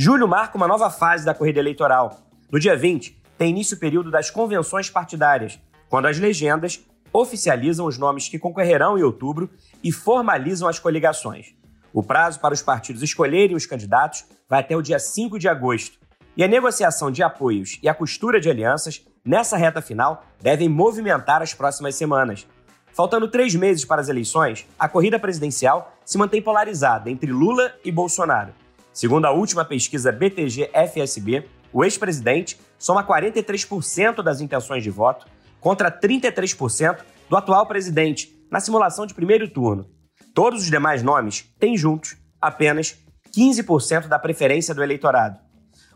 Julho marca uma nova fase da corrida eleitoral. No dia 20, tem início o período das convenções partidárias, quando as legendas oficializam os nomes que concorrerão em outubro e formalizam as coligações. O prazo para os partidos escolherem os candidatos vai até o dia 5 de agosto. E a negociação de apoios e a costura de alianças, nessa reta final, devem movimentar as próximas semanas. Faltando três meses para as eleições, a corrida presidencial se mantém polarizada entre Lula e Bolsonaro. Segundo a última pesquisa BTG-FSB, o ex-presidente soma 43% das intenções de voto contra 33% do atual presidente na simulação de primeiro turno. Todos os demais nomes têm juntos apenas 15% da preferência do eleitorado.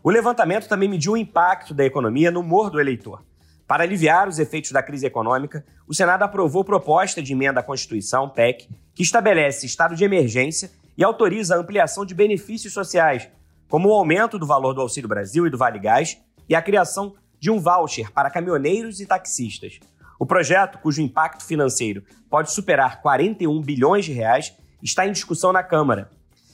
O levantamento também mediu o impacto da economia no humor do eleitor. Para aliviar os efeitos da crise econômica, o Senado aprovou proposta de emenda à Constituição, PEC, que estabelece estado de emergência e autoriza a ampliação de benefícios sociais, como o aumento do valor do Auxílio Brasil e do Vale Gás e a criação de um voucher para caminhoneiros e taxistas. O projeto, cujo impacto financeiro pode superar 41 bilhões de reais, está em discussão na Câmara.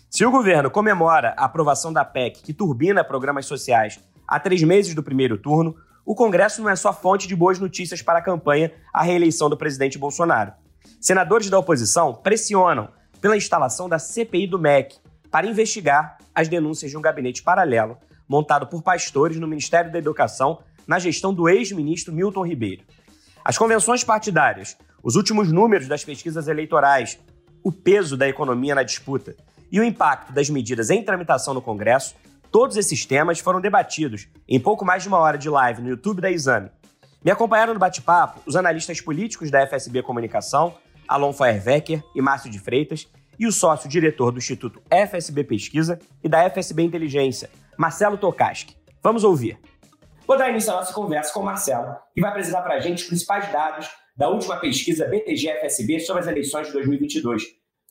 Se o governo comemora a aprovação da PEC que turbina programas sociais há três meses do primeiro turno, o Congresso não é só fonte de boas notícias para a campanha à reeleição do presidente Bolsonaro. Senadores da oposição pressionam pela instalação da CPI do MEC para investigar as denúncias de um gabinete paralelo montado por pastores no Ministério da Educação na gestão do ex-ministro Milton Ribeiro. As convenções partidárias, os últimos números das pesquisas eleitorais, o peso da economia na disputa e o impacto das medidas em tramitação no Congresso Todos esses temas foram debatidos em pouco mais de uma hora de live no YouTube da Exame. Me acompanharam no bate-papo os analistas políticos da FSB Comunicação, Alon Feuerwecker e Márcio de Freitas, e o sócio-diretor do Instituto FSB Pesquisa e da FSB Inteligência, Marcelo Tokaski. Vamos ouvir. Vou dar início à nossa conversa com o Marcelo, que vai apresentar para a gente os principais dados da última pesquisa BTG-FSB sobre as eleições de 2022.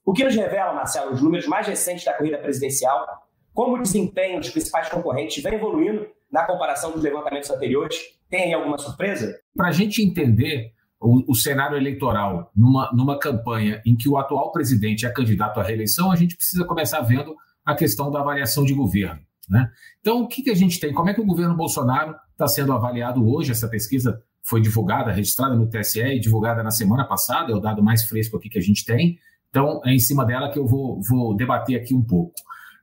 O que nos revela, Marcelo, os números mais recentes da corrida presidencial como o desempenho dos principais concorrentes vem evoluindo na comparação dos levantamentos anteriores? Tem aí alguma surpresa? Para a gente entender o, o, cenário eleitoral numa, numa campanha em que o atual presidente é candidato à reeleição, a gente precisa começar vendo a questão da avaliação de governo. Né? Então, o que, que a gente tem? Como é que o governo Bolsonaro está sendo avaliado hoje? Essa pesquisa foi divulgada, registrada no TSE e divulgada na semana passada, é o dado mais fresco aqui que a gente tem. Então, é em cima dela que eu vou, vou debater aqui um pouco.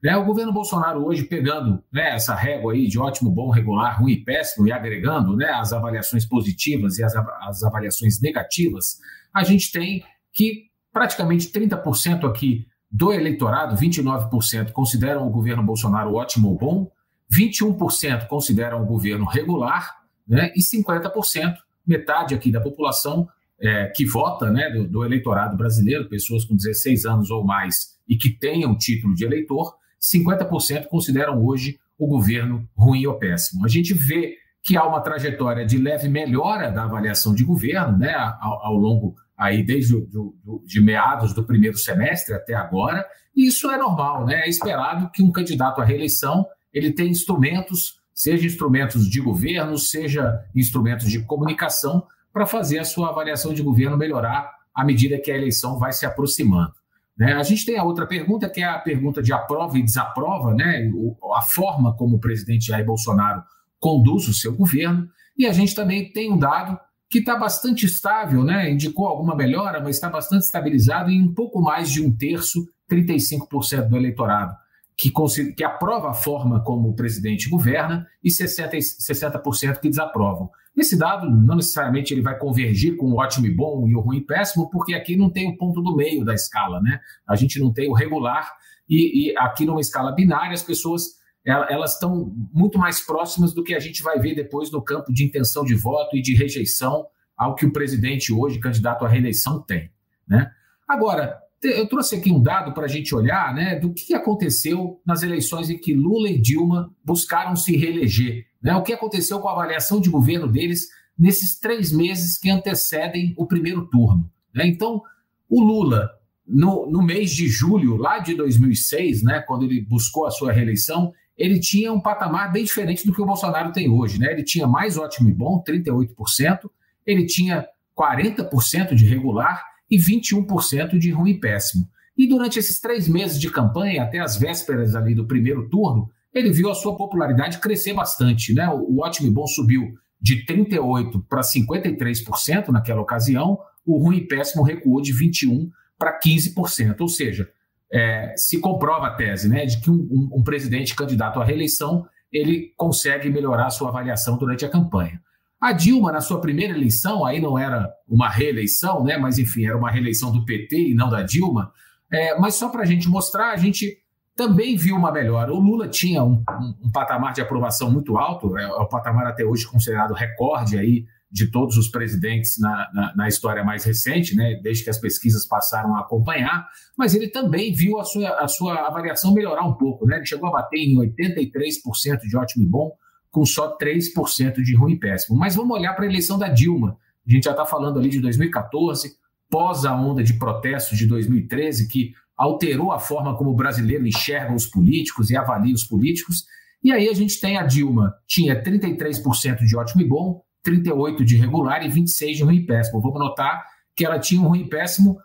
Né, o governo Bolsonaro hoje pegando né, essa régua aí de ótimo, bom, regular, ruim e péssimo e agregando né, as avaliações positivas e as, as avaliações negativas, a gente tem que praticamente 30% aqui do eleitorado, 29% consideram o governo Bolsonaro ótimo ou bom, 21% consideram o governo regular né, e 50%, metade aqui da população é, que vota né, do, do eleitorado brasileiro, pessoas com 16 anos ou mais e que tenham título de eleitor, 50% consideram hoje o governo ruim ou péssimo. A gente vê que há uma trajetória de leve melhora da avaliação de governo, né, ao, ao longo aí desde do, do, de meados do primeiro semestre até agora, e isso é normal, né? É esperado que um candidato à reeleição ele tenha instrumentos, seja instrumentos de governo, seja instrumentos de comunicação, para fazer a sua avaliação de governo melhorar à medida que a eleição vai se aproximando. Né? A gente tem a outra pergunta, que é a pergunta de aprova e desaprova, né? a forma como o presidente Jair Bolsonaro conduz o seu governo, e a gente também tem um dado que está bastante estável, né? indicou alguma melhora, mas está bastante estabilizado em um pouco mais de um terço, 35% do eleitorado, que, que aprova a forma como o presidente governa e 60%, 60 que desaprovam. Esse dado não necessariamente ele vai convergir com o ótimo e bom e o ruim e péssimo, porque aqui não tem o ponto do meio da escala, né? A gente não tem o regular e, e aqui numa escala binária as pessoas elas estão muito mais próximas do que a gente vai ver depois no campo de intenção de voto e de rejeição ao que o presidente hoje, candidato à reeleição, tem. Né? Agora, eu trouxe aqui um dado para a gente olhar né, do que aconteceu nas eleições em que Lula e Dilma buscaram se reeleger. Né, o que aconteceu com a avaliação de governo deles nesses três meses que antecedem o primeiro turno. Né? Então, o Lula, no, no mês de julho, lá de 2006, né, quando ele buscou a sua reeleição, ele tinha um patamar bem diferente do que o Bolsonaro tem hoje. Né? Ele tinha mais ótimo e bom, 38%, ele tinha 40% de regular e 21% de ruim e péssimo. E durante esses três meses de campanha, até as vésperas ali do primeiro turno, ele viu a sua popularidade crescer bastante. Né? O ótimo e bom subiu de 38% para 53% naquela ocasião, o ruim e péssimo recuou de 21% para 15%. Ou seja, é, se comprova a tese né, de que um, um, um presidente candidato à reeleição ele consegue melhorar a sua avaliação durante a campanha. A Dilma, na sua primeira eleição, aí não era uma reeleição, né? mas enfim, era uma reeleição do PT e não da Dilma. É, mas só para a gente mostrar, a gente também viu uma melhora. O Lula tinha um, um, um patamar de aprovação muito alto, é, é, o patamar até hoje considerado recorde aí de todos os presidentes na, na, na, história mais recente, né, desde que as pesquisas passaram a acompanhar, mas ele também viu a sua, a sua avaliação melhorar um pouco. Né? Ele chegou a bater em 83% de ótimo e bom, com só 3% de ruim e péssimo. Mas vamos olhar para a eleição da Dilma. A gente já está falando ali de 2014, pós a onda de protestos de 2013, que alterou a forma como o brasileiro enxerga os políticos e avalia os políticos. E aí a gente tem a Dilma, tinha 33% de ótimo e bom, 38% de regular e 26% de ruim e péssimo. Vamos notar que ela tinha um ruim e péssimo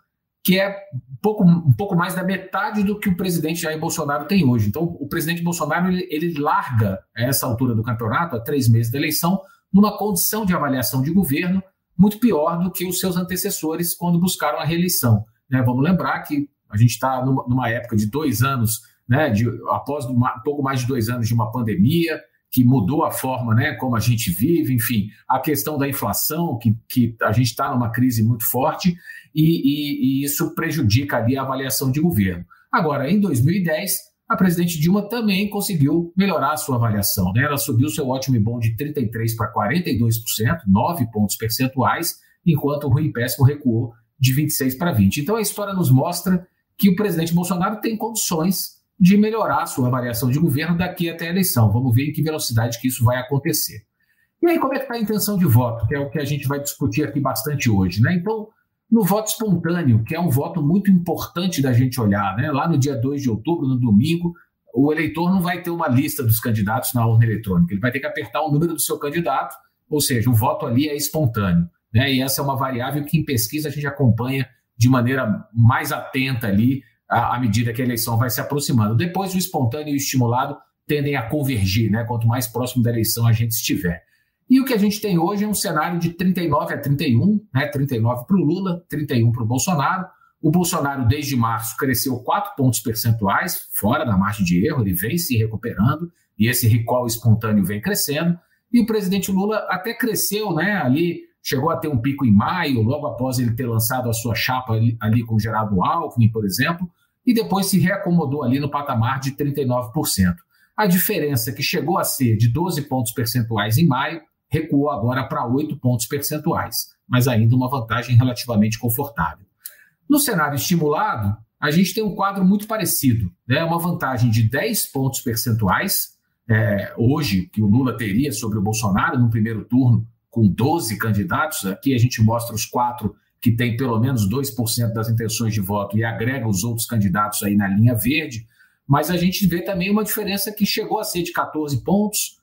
que é um pouco, um pouco mais da metade do que o presidente Jair Bolsonaro tem hoje. Então, o presidente Bolsonaro ele, ele larga a essa altura do campeonato, a três meses da eleição, numa condição de avaliação de governo muito pior do que os seus antecessores quando buscaram a reeleição. Né? Vamos lembrar que a gente está numa, numa, época de dois anos, né, de, após uma, um pouco mais de dois anos de uma pandemia, que mudou a forma né, como a gente vive, enfim, a questão da inflação, que, que a gente está numa crise muito forte, e, e, e isso prejudica ali a avaliação de governo. Agora, em 2010, a presidente Dilma também conseguiu melhorar a sua avaliação. Né? Ela subiu seu ótimo e bom de 33% para 42%, 9 pontos percentuais, enquanto o ruim péssimo recuou de 26% para 20%. Então a história nos mostra que o presidente Bolsonaro tem condições de melhorar a sua avaliação de governo daqui até a eleição. Vamos ver em que velocidade que isso vai acontecer. E aí, como é que está a intenção de voto, que é o que a gente vai discutir aqui bastante hoje, né? Então, no voto espontâneo, que é um voto muito importante da gente olhar, né? Lá no dia 2 de outubro, no domingo, o eleitor não vai ter uma lista dos candidatos na urna eletrônica, ele vai ter que apertar o número do seu candidato, ou seja, o voto ali é espontâneo. Né? E essa é uma variável que em pesquisa a gente acompanha de maneira mais atenta ali à, medida que a eleição vai se aproximando. Depois, o espontâneo e o estimulado tendem a convergir, né? quanto mais próximo da eleição a gente estiver. E o que a gente tem hoje é um cenário de 39 a 31, né? 39 para o Lula, 31 para o Bolsonaro. O Bolsonaro, desde março, cresceu 4 pontos percentuais, fora da margem de erro, ele vem se recuperando, e esse recall espontâneo vem crescendo. E o presidente Lula até cresceu, né? Ali chegou a ter um pico em maio, logo após ele ter lançado a sua chapa ali, ali com Geraldo Alckmin, por exemplo, e depois se reacomodou ali no patamar de 39%. A diferença que chegou a ser de 12 pontos percentuais em maio recuou agora para 8 pontos percentuais, mas ainda uma vantagem relativamente confortável. No cenário estimulado, a gente tem um quadro muito parecido, né? uma vantagem de 10 pontos percentuais, é, hoje, que o Lula teria sobre o Bolsonaro no primeiro turno, com 12 candidatos. Aqui a gente mostra os quatro que têm pelo menos 2% das intenções de voto e agrega os outros candidatos aí na linha verde. Mas a gente vê também uma diferença que chegou a ser de 14 pontos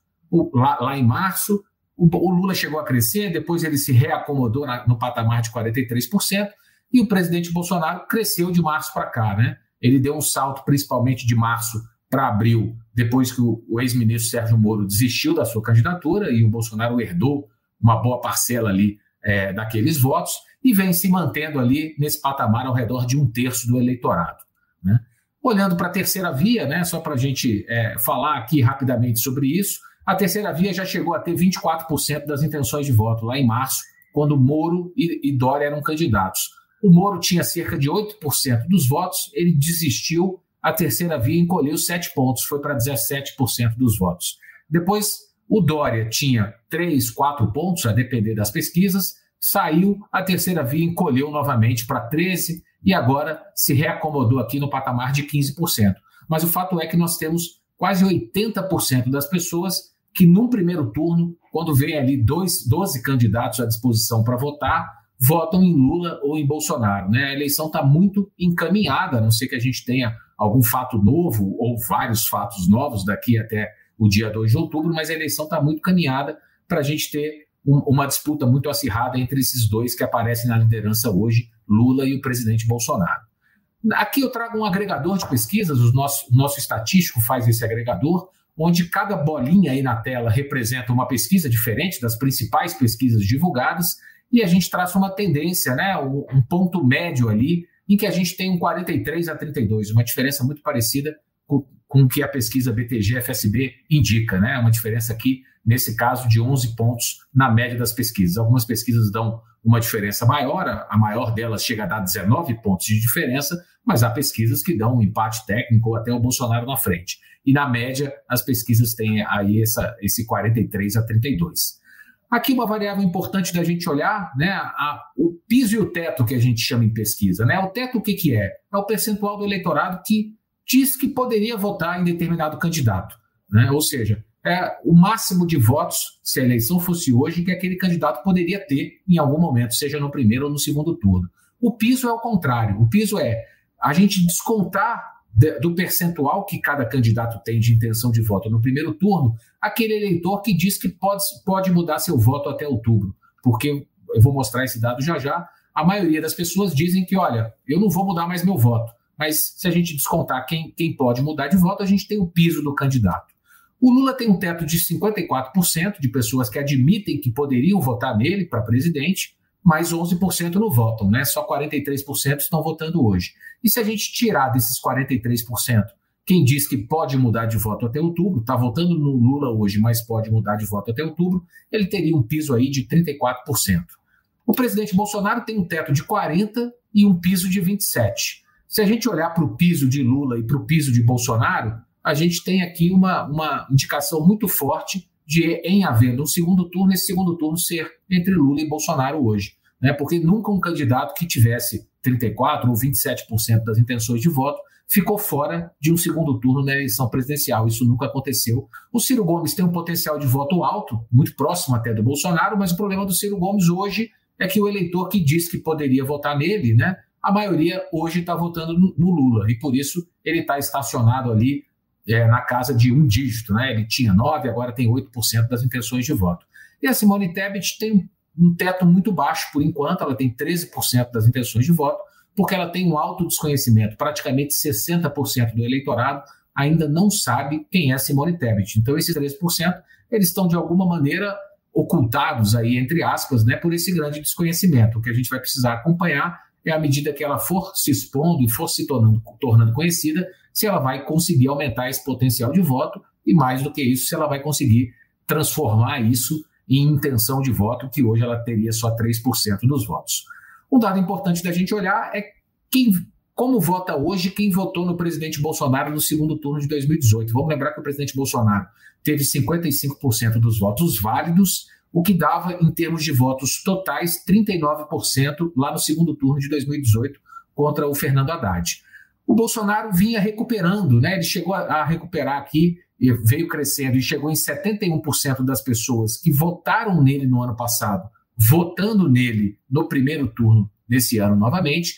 lá, lá em março. O, o, Lula chegou a crescer, depois ele se reacomodou na, no patamar de 43%, e o presidente Bolsonaro cresceu de março para cá. Né? Ele deu um salto, principalmente de março para abril, depois que o, o ex-ministro Sérgio Moro desistiu da sua candidatura e o Bolsonaro herdou uma boa parcela ali é, daqueles votos e vem se mantendo ali nesse patamar ao redor de um terço do eleitorado. Né? Olhando para a terceira via, né, só para a gente é, falar aqui rapidamente sobre isso, a terceira via já chegou a ter 24% das intenções de voto lá em março, quando Moro e, e Dória eram candidatos. O Moro tinha cerca de 8% dos votos, ele desistiu, a terceira via encolheu 7 pontos, foi para 17% dos votos. Depois o Dória tinha três, quatro pontos, a depender das pesquisas, saiu, a terceira via encolheu novamente para 13%, e agora se reacomodou aqui no patamar de 15%. Mas o fato é que nós temos quase 80% das pessoas que, num primeiro turno, quando vem ali dois, 12 candidatos à disposição para votar, votam em Lula ou em Bolsonaro. Né? A eleição está muito encaminhada, a não ser que a gente tenha algum fato novo ou vários fatos novos daqui até o dia 2 de outubro, mas a eleição está muito caminhada para a gente ter um, uma disputa muito acirrada entre esses dois que aparecem na liderança hoje, Lula e o presidente Bolsonaro. Aqui eu trago um agregador de pesquisas, o nosso, nosso estatístico faz esse agregador, onde cada bolinha aí na tela representa uma pesquisa diferente das principais pesquisas divulgadas, e a gente traça uma tendência, né, um ponto médio ali, em que a gente tem um 43 a 32, uma diferença muito parecida com, o que a pesquisa BTG-FSB indica, né, uma diferença aqui, nesse caso, de 11 pontos na média das pesquisas. Algumas pesquisas dão uma diferença maior, a maior delas chega a dar 19 pontos de diferença, mas há pesquisas que dão um empate técnico ou até o Bolsonaro na frente. E na média, as pesquisas têm aí essa, esse 43 a 32. Aqui uma variável importante da gente olhar, né, a, o piso e o teto que a gente chama em pesquisa. Né? O teto o que, que é? É o percentual do eleitorado que diz que poderia votar em determinado candidato. Né? Ou seja, é o máximo de votos, se a eleição fosse hoje, que aquele candidato poderia ter em algum momento, seja no primeiro ou no segundo turno. O piso é o contrário. O piso é a gente descontar do percentual que cada candidato tem de intenção de voto no primeiro turno, aquele eleitor que diz que pode, pode mudar seu voto até outubro. Porque eu vou mostrar esse dado já já. A maioria das pessoas dizem que, olha, eu não vou mudar mais meu voto. Mas se a gente descontar quem, quem pode mudar de voto, a gente tem o piso do candidato. O Lula tem um teto de 54% de pessoas que admitem que poderiam votar nele para presidente, mas 11% não votam, né? Só 43% estão votando hoje. E se a gente tirar desses 43%, quem diz que pode mudar de voto até outubro, está votando no Lula hoje, mas pode mudar de voto até outubro, ele teria um piso aí de 34%. O presidente Bolsonaro tem um teto de 40% e um piso de 27%. Se a gente olhar para o piso de Lula e para o piso de Bolsonaro, a gente tem aqui uma, uma indicação muito forte de, em havendo um segundo turno, esse segundo turno ser entre Lula e Bolsonaro hoje. Né? Porque nunca um candidato que tivesse 34% ou 27% das intenções de voto ficou fora de um segundo turno na eleição presidencial. Isso nunca aconteceu. O Ciro Gomes tem um potencial de voto alto, muito próximo até do Bolsonaro, mas o problema do Ciro Gomes hoje é que o eleitor que diz que poderia votar nele, né, a maioria hoje está votando no, Lula, e por isso ele está estacionado ali é, na casa de um dígito. Né? Ele tinha 9%, agora tem 8% das intenções de voto. E a Simone Tebet tem um teto muito baixo por enquanto, ela tem 13% das intenções de voto, porque ela tem um alto desconhecimento. Praticamente 60% do eleitorado ainda não sabe quem é Simone Tebet. Então, esses 13% eles estão de alguma maneira ocultados aí, entre aspas, né, por esse grande desconhecimento. O que a gente vai precisar acompanhar é à medida que ela for se expondo e for se tornando, tornando conhecida, se ela vai conseguir aumentar esse potencial de voto e, mais do que isso, se ela vai conseguir transformar isso em intenção de voto, que hoje ela teria só 3% dos votos. Um dado importante da gente olhar é quem, como vota hoje quem votou no presidente Bolsonaro no segundo turno de 2018. Vamos lembrar que o presidente Bolsonaro teve 55% dos votos válidos, o que dava, em termos de votos totais, 39% lá no segundo turno de 2018 contra o Fernando Haddad. O Bolsonaro vinha recuperando, né? Ele chegou a recuperar aqui veio crescendo e chegou em 71% das pessoas que votaram nele no ano passado, votando nele no primeiro turno desse ano novamente,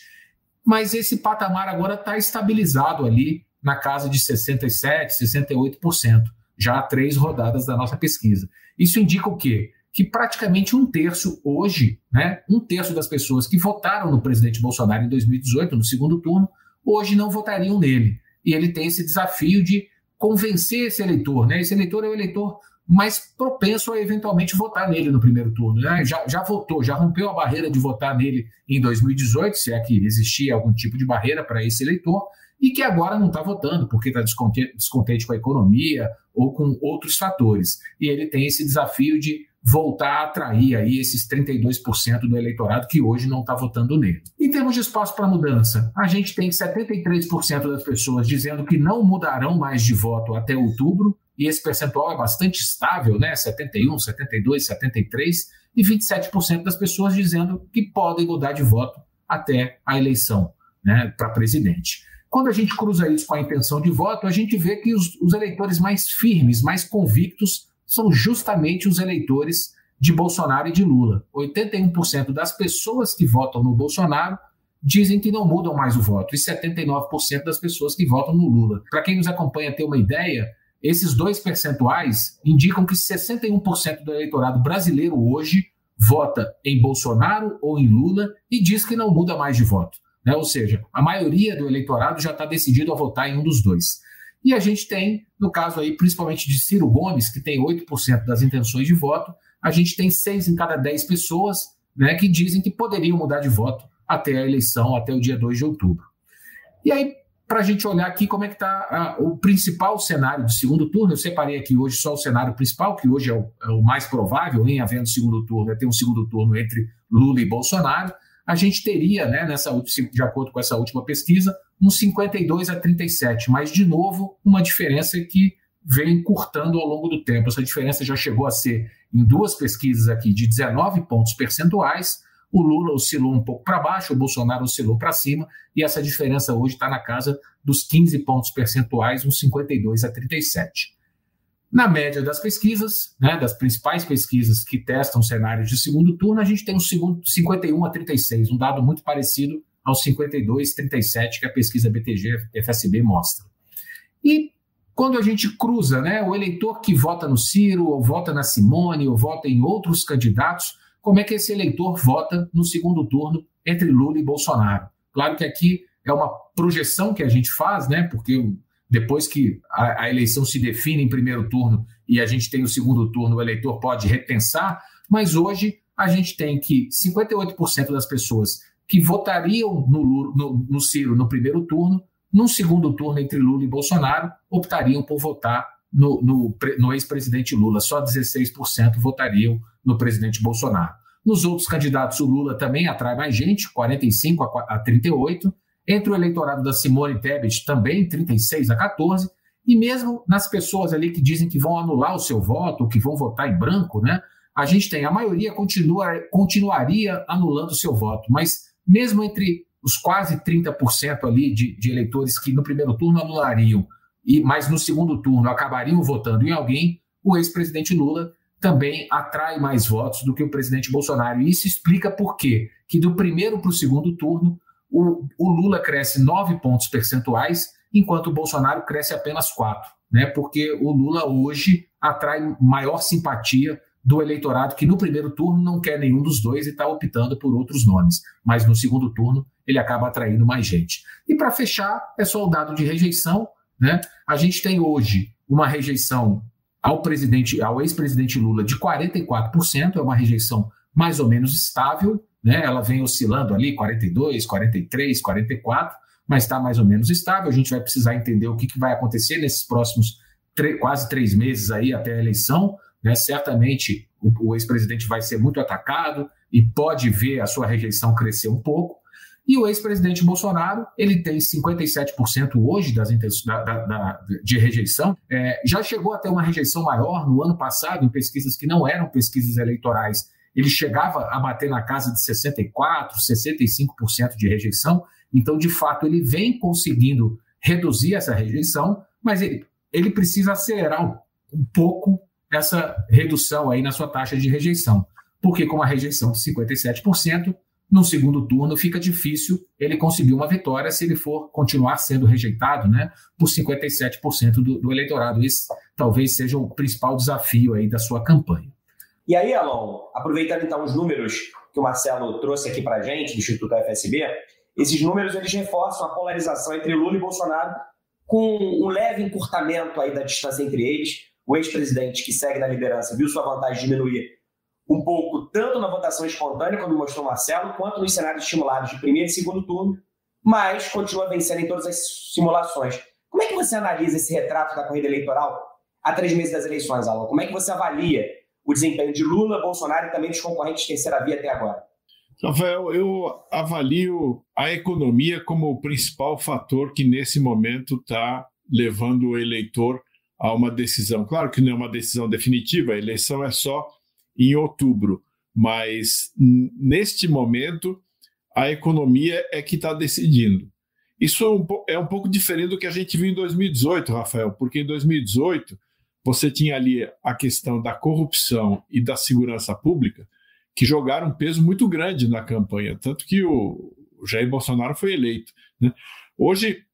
mas esse patamar agora está estabilizado ali na casa de 67%, 68%, já há três rodadas da nossa pesquisa. Isso indica o quê? Que praticamente um terço hoje, né, um terço das pessoas que votaram no presidente Bolsonaro em 2018, no segundo turno, hoje não votariam nele. E ele tem esse desafio de convencer esse eleitor, né? Esse eleitor é o eleitor mais propenso a eventualmente votar nele no primeiro turno. Né? Já, já votou, já rompeu a barreira de votar nele em 2018, se é que existia algum tipo de barreira para esse eleitor, e que agora não está votando porque está descontente, descontente com a economia ou com outros fatores. E ele tem esse desafio de voltar a atrair aí esses 32% do eleitorado que hoje não está votando nele. Em termos de espaço para mudança, a gente tem 73% das pessoas dizendo que não mudarão mais de voto até outubro, e esse percentual é bastante estável, né? 71, 72, 73, e 27% das pessoas dizendo que podem mudar de voto até a eleição. né, para presidente. Quando a gente cruza isso com a intenção de voto, a gente vê que os, os eleitores mais firmes, mais convictos, são justamente os eleitores de Bolsonaro e de Lula. 81% das pessoas que votam no Bolsonaro dizem que não mudam mais o voto, e 79% das pessoas que votam no Lula. Para quem nos acompanha ter uma ideia, esses dois percentuais indicam que 61% do eleitorado brasileiro hoje vota em Bolsonaro ou em Lula e diz que não muda mais de voto. Né? Ou seja, a maioria do eleitorado já está decidido a votar em um dos dois. E a gente tem, no caso aí, principalmente de Ciro Gomes, que tem 8% das intenções de voto, a gente tem 6 em cada 10 pessoas né, que dizem que poderiam mudar de voto até a eleição, até o dia 2 de outubro. E aí, para a gente olhar aqui como é que está o principal cenário de segundo turno, eu separei aqui hoje só o cenário principal, que hoje é o, é o mais provável em havendo segundo turno, é ter um segundo turno entre Lula e Bolsonaro. A gente teria, né, nessa, de acordo com essa última pesquisa, uns 52 a 37, mas, de novo, uma diferença que vem encurtando ao longo do tempo. Essa diferença já chegou a ser, em duas pesquisas aqui, de 19 pontos percentuais, o Lula oscilou um pouco para baixo, o Bolsonaro oscilou para cima, e essa diferença hoje está na casa dos 15 pontos percentuais, uns 52 a 37. Na média das pesquisas, né, das principais pesquisas que testam cenários de segundo turno, a gente tem um segundo 51 a 36, um dado muito parecido aos 52 a 37 que a pesquisa BTG FSB mostra. E quando a gente cruza, né, o eleitor que vota no Ciro, ou vota na Simone, ou vota em outros candidatos, como é que esse eleitor vota no segundo turno entre Lula e Bolsonaro. Claro que aqui é uma projeção que a gente faz, né? Porque depois que a, a, eleição se define em primeiro turno e a gente tem o segundo turno, o eleitor pode repensar, mas hoje a gente tem que 58% das pessoas que votariam no, no, no Ciro no primeiro turno, no segundo turno entre Lula e Bolsonaro, optariam por votar no, no, no ex-presidente Lula. Só 16% votariam no presidente Bolsonaro. Nos outros candidatos, o Lula também atrai mais gente, 45 a 38. Entre o eleitorado da Simone Tebet, também 36 a 14. E mesmo nas pessoas ali que dizem que vão anular o seu voto, que vão votar em branco, né? A gente tem, a maioria continua, continuaria anulando o seu voto, mas mesmo entre os quase 30% ali de, de eleitores que no primeiro turno anulariam, e mas no segundo turno acabariam votando em alguém, o ex-presidente Lula também atrai mais votos do que o presidente Bolsonaro. E isso explica por quê? Que do primeiro para o segundo turno, o, o, Lula cresce nove pontos percentuais, enquanto o Bolsonaro cresce apenas quatro. Né? Porque o Lula hoje atrai maior simpatia do eleitorado que no primeiro turno não quer nenhum dos dois e está optando por outros nomes. Mas no segundo turno ele acaba atraindo mais gente. E para fechar, é só o dado de rejeição. Né? A gente tem hoje uma rejeição ao presidente, ao ex-presidente Lula de 44%, é uma rejeição mais ou menos estável, né? Ela vem oscilando ali 42, 43, 44, mas está mais ou menos estável. A gente vai precisar entender o que, que vai acontecer nesses próximos quase três meses aí até a eleição. Né? Certamente o, o ex-presidente vai ser muito atacado e pode ver a sua rejeição crescer um pouco. E o ex-presidente Bolsonaro, ele tem 57% hoje das da, da, de rejeição. É, já chegou a ter uma rejeição maior no ano passado, em pesquisas que não eram pesquisas eleitorais. Ele chegava a bater na casa de 64%, 65% de rejeição. Então, de fato, ele vem conseguindo reduzir essa rejeição, mas ele, ele precisa acelerar um, um pouco essa redução aí na sua taxa de rejeição. Porque com uma rejeição de 57%, no segundo turno fica difícil ele conseguir uma vitória se ele for continuar sendo rejeitado né, por 57% do, do eleitorado. Esse talvez seja o principal desafio aí da sua campanha. E aí, Alon, aproveitando então os números que o Marcelo trouxe aqui para a gente, do Instituto FSB, esses números eles reforçam a polarização entre Lula e Bolsonaro com um leve encurtamento aí da distância entre eles. O ex-presidente que segue na liderança viu sua vantagem diminuir um pouco tanto na votação espontânea, como mostrou Marcelo, quanto nos cenários estimulados de primeiro e segundo turno, mas continua vencendo em todas as simulações. Como é que você analisa esse retrato da corrida eleitoral a três meses das eleições, Alan? Como é que você avalia o desempenho de Lula, Bolsonaro e também dos concorrentes terceira via até agora? Rafael, eu avalio a economia como o principal fator que nesse momento está levando o eleitor a uma decisão. Claro que não é uma decisão definitiva, a eleição é só em outubro, mas neste momento a economia é que está decidindo. Isso é um, é um pouco diferente do que a gente viu em 2018, Rafael, porque em 2018 você tinha ali a questão da corrupção e da segurança pública que jogaram um peso muito grande na campanha, tanto que o, Jair Bolsonaro foi eleito. Né? Hoje,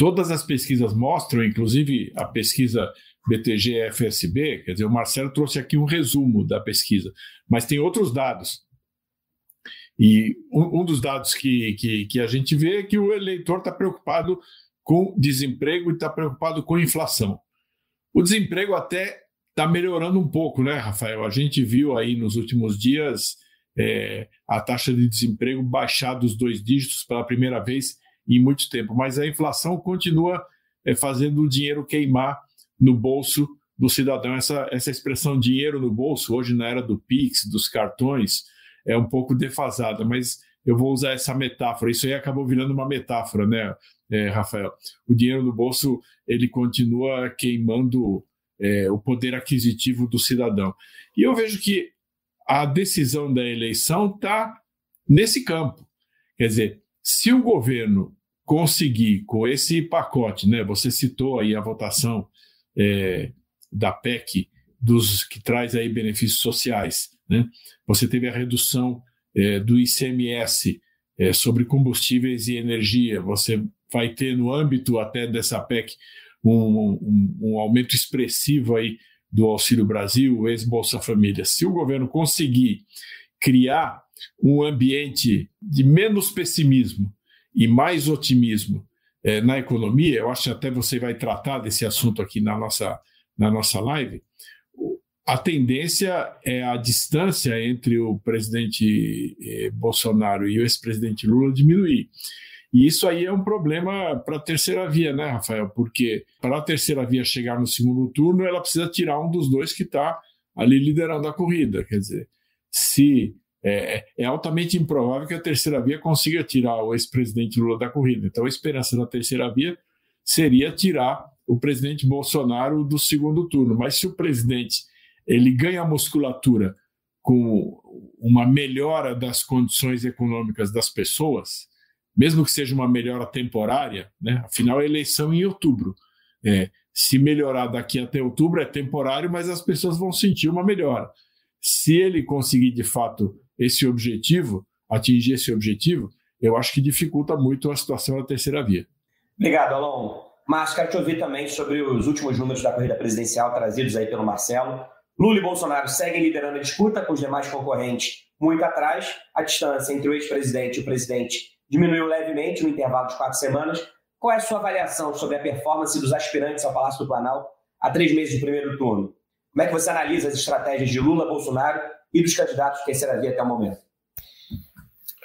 todas as pesquisas mostram, inclusive a pesquisa BTG-FSB, quer dizer, o Marcelo trouxe aqui um resumo da pesquisa, mas tem outros dados. E um, um dos dados que, que, que, a gente vê é que o eleitor está preocupado com desemprego e está preocupado com inflação. O desemprego até está melhorando um pouco, né, Rafael? A gente viu aí nos últimos dias é, a taxa de desemprego baixar dos dois dígitos pela primeira vez em muito tempo, mas a inflação continua é, fazendo o dinheiro queimar no bolso do cidadão. Essa, essa expressão dinheiro no bolso, hoje na era do Pix, dos cartões, é um pouco defasada, mas eu vou usar essa metáfora. Isso aí acabou virando uma metáfora, né, é, Rafael? O dinheiro no bolso ele continua queimando é, o poder aquisitivo do cidadão. E eu vejo que a decisão da eleição está nesse campo. Quer dizer, se o governo conseguir, com esse pacote, né, você citou aí a votação é, da PEC, dos que traz aí benefícios sociais, né? Você teve a redução é, do ICMS é, sobre combustíveis e energia. Você vai ter no âmbito até dessa PEC um, um, um aumento expressivo aí do Auxílio Brasil, ex-Bolsa Família. Se o governo conseguir criar um ambiente de menos pessimismo e mais otimismo é, na economia, eu acho que até você vai tratar desse assunto aqui na nossa, na nossa live, a tendência é a distância entre o presidente eh, Bolsonaro e o ex-presidente Lula diminuir. E isso aí é um problema para a terceira via, né, Rafael? Porque para a terceira via chegar no segundo turno, ela precisa tirar um dos dois que está ali liderando a corrida. Quer dizer, se é, é, altamente improvável que a terceira via consiga tirar o ex-presidente Lula da corrida. Então, a esperança da terceira via seria tirar o presidente Bolsonaro do segundo turno. Mas se o presidente ele ganha musculatura com uma melhora das condições econômicas das pessoas, mesmo que seja uma melhora temporária, né? afinal é eleição em outubro. É, se melhorar daqui até outubro é temporário, mas as pessoas vão sentir uma melhora. Se ele conseguir de fato esse objetivo, atingir esse objetivo, eu acho que dificulta muito a situação da terceira via. Obrigado, Alon. Mas quero te ouvir também sobre os últimos números da corrida presidencial trazidos aí pelo Marcelo. Lula e Bolsonaro seguem liderando a disputa com os demais concorrentes muito atrás. A distância entre o ex-presidente e o presidente diminuiu levemente no intervalo de quatro semanas. Qual é a sua avaliação sobre a performance dos aspirantes ao Palácio do Planalto há três meses do primeiro turno? Como é que você analisa as estratégias de Lula, Bolsonaro e dos candidatos de terceira até o momento?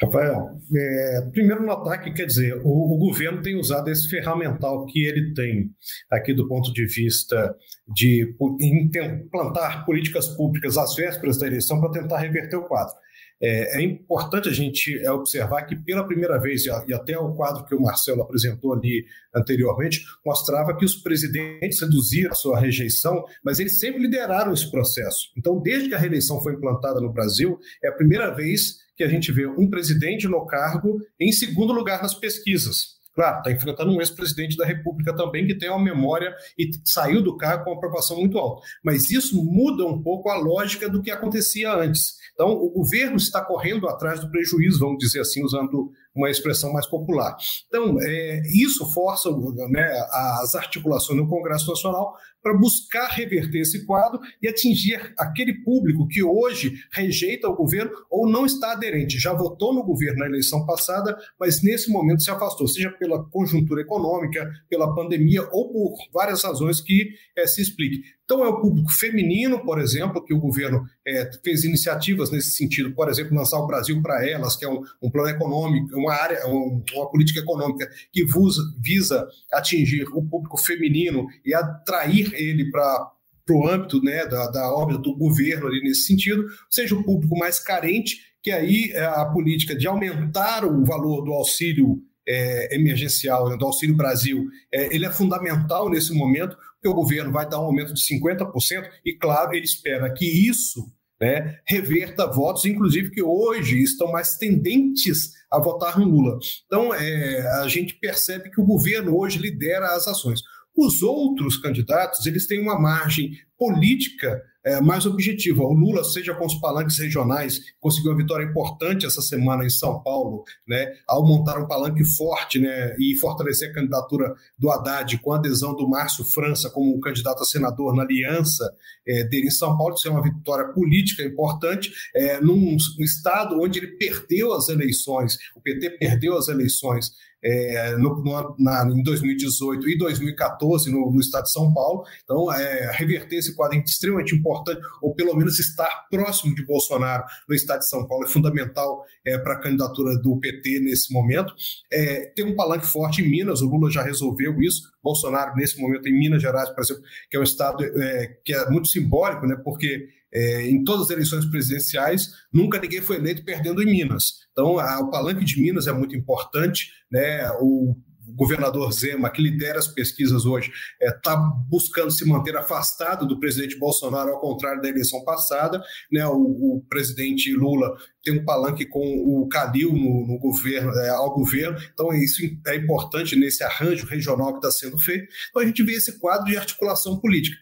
Rafael, é, primeiro notar que, quer dizer, o, o, governo tem usado esse ferramental que ele tem aqui do ponto de vista de implantar políticas públicas às vésperas da eleição para tentar reverter o quadro. É, é, importante a gente é, observar que, pela primeira vez, e até o quadro que o Marcelo apresentou ali anteriormente, mostrava que os presidentes reduziram a sua rejeição, mas eles sempre lideraram esse processo. Então, desde que a reeleição foi implantada no Brasil, é a primeira vez que a gente vê um presidente no cargo em segundo lugar nas pesquisas. Claro, está enfrentando um ex-presidente da República também que tem uma memória e saiu do cargo com uma aprovação muito alta. Mas isso muda um pouco a lógica do que acontecia antes. Então, o governo está correndo atrás do prejuízo, vamos dizer assim, usando uma expressão mais popular. Então, é, isso força né, as articulações no Congresso Nacional para buscar reverter esse quadro e atingir aquele público que hoje rejeita o governo ou não está aderente, já votou no governo na eleição passada, mas nesse momento se afastou, seja pela conjuntura econômica, pela pandemia ou por várias razões que é, se expliquem. Então, é o público feminino, por exemplo, que o governo é, fez iniciativas nesse sentido, por exemplo, lançar o Brasil para Elas, que é um, um, plano econômico, uma área, um, uma política econômica que visa, visa atingir o público feminino e atrair ele para o âmbito né, da, da do governo ali nesse sentido, seja o público mais carente, que aí é, a política de aumentar o valor do auxílio é, emergencial, né, do Auxílio Brasil, é, ele é fundamental nesse momento, porque o governo vai dar um aumento de 50%, e claro, ele espera que isso né, reverta votos, inclusive que hoje estão mais tendentes a votar no Lula. Então, é, a gente percebe que o governo hoje lidera as ações. Os outros candidatos, eles têm uma margem política é, mais objetiva. O Lula, seja com os palanques regionais, conseguiu uma vitória importante essa semana em São Paulo, né, ao montar um palanque forte né, e fortalecer a candidatura do Haddad com a adesão do Márcio França como candidato a senador na aliança é, dele em São Paulo. Isso é uma vitória política importante é, num, estado onde ele perdeu as eleições, o PT perdeu as eleições é, no, no, na, em 2018 e 2014 no, no, estado de São Paulo. Então, é, reverter esse quadro é extremamente importante, ou pelo menos estar próximo de Bolsonaro no estado de São Paulo é fundamental é, para a candidatura do PT nesse momento. É, tem um palanque forte em Minas, o Lula já resolveu isso. Bolsonaro, nesse momento, em Minas Gerais, por exemplo, que é um estado é, que é muito simbólico, né, porque é, em todas as eleições presidenciais, nunca ninguém foi eleito perdendo em Minas. Então, a, o palanque de Minas é muito importante. Né? O governador Zema, que lidera as pesquisas hoje, está é, buscando se manter afastado do presidente Bolsonaro, ao contrário da eleição passada. Né? O, o presidente Lula tem um palanque com o Calil no, no governo, é, ao governo, então isso é importante nesse arranjo regional que está sendo feito. Então a gente vê esse quadro de articulação política.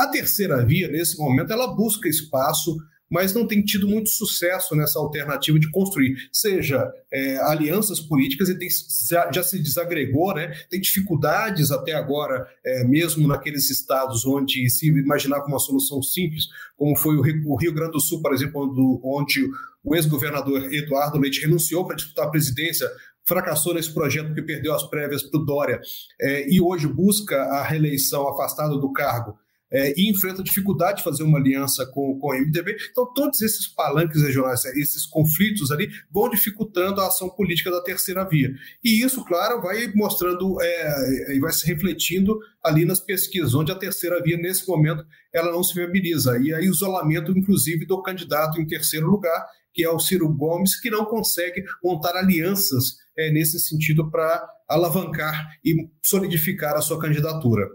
A terceira via, nesse momento, ela busca espaço, mas não tem tido muito sucesso nessa alternativa de construir, seja é, alianças políticas e tem, já, já, se desagregou, né? tem dificuldades até agora, é, mesmo naqueles estados onde se imaginava uma solução simples, como foi o Rio, o Rio Grande do Sul, por exemplo, onde, onde o ex-governador Eduardo Leite renunciou para disputar a presidência fracassou nesse projeto porque perdeu as prévias para o Dória é, e hoje busca a reeleição afastado do cargo é, e enfrenta dificuldade de fazer uma aliança com, com o MDB. Então, todos esses palanques regionais, esses conflitos ali, vão dificultando a ação política da terceira via. E isso, claro, vai mostrando é, e vai se refletindo ali nas pesquisas, onde a terceira via, nesse momento, ela não se viabiliza. E aí, isolamento, inclusive, do candidato em terceiro lugar, que é o Ciro Gomes, que não consegue montar alianças é, nesse sentido para alavancar e solidificar a sua candidatura.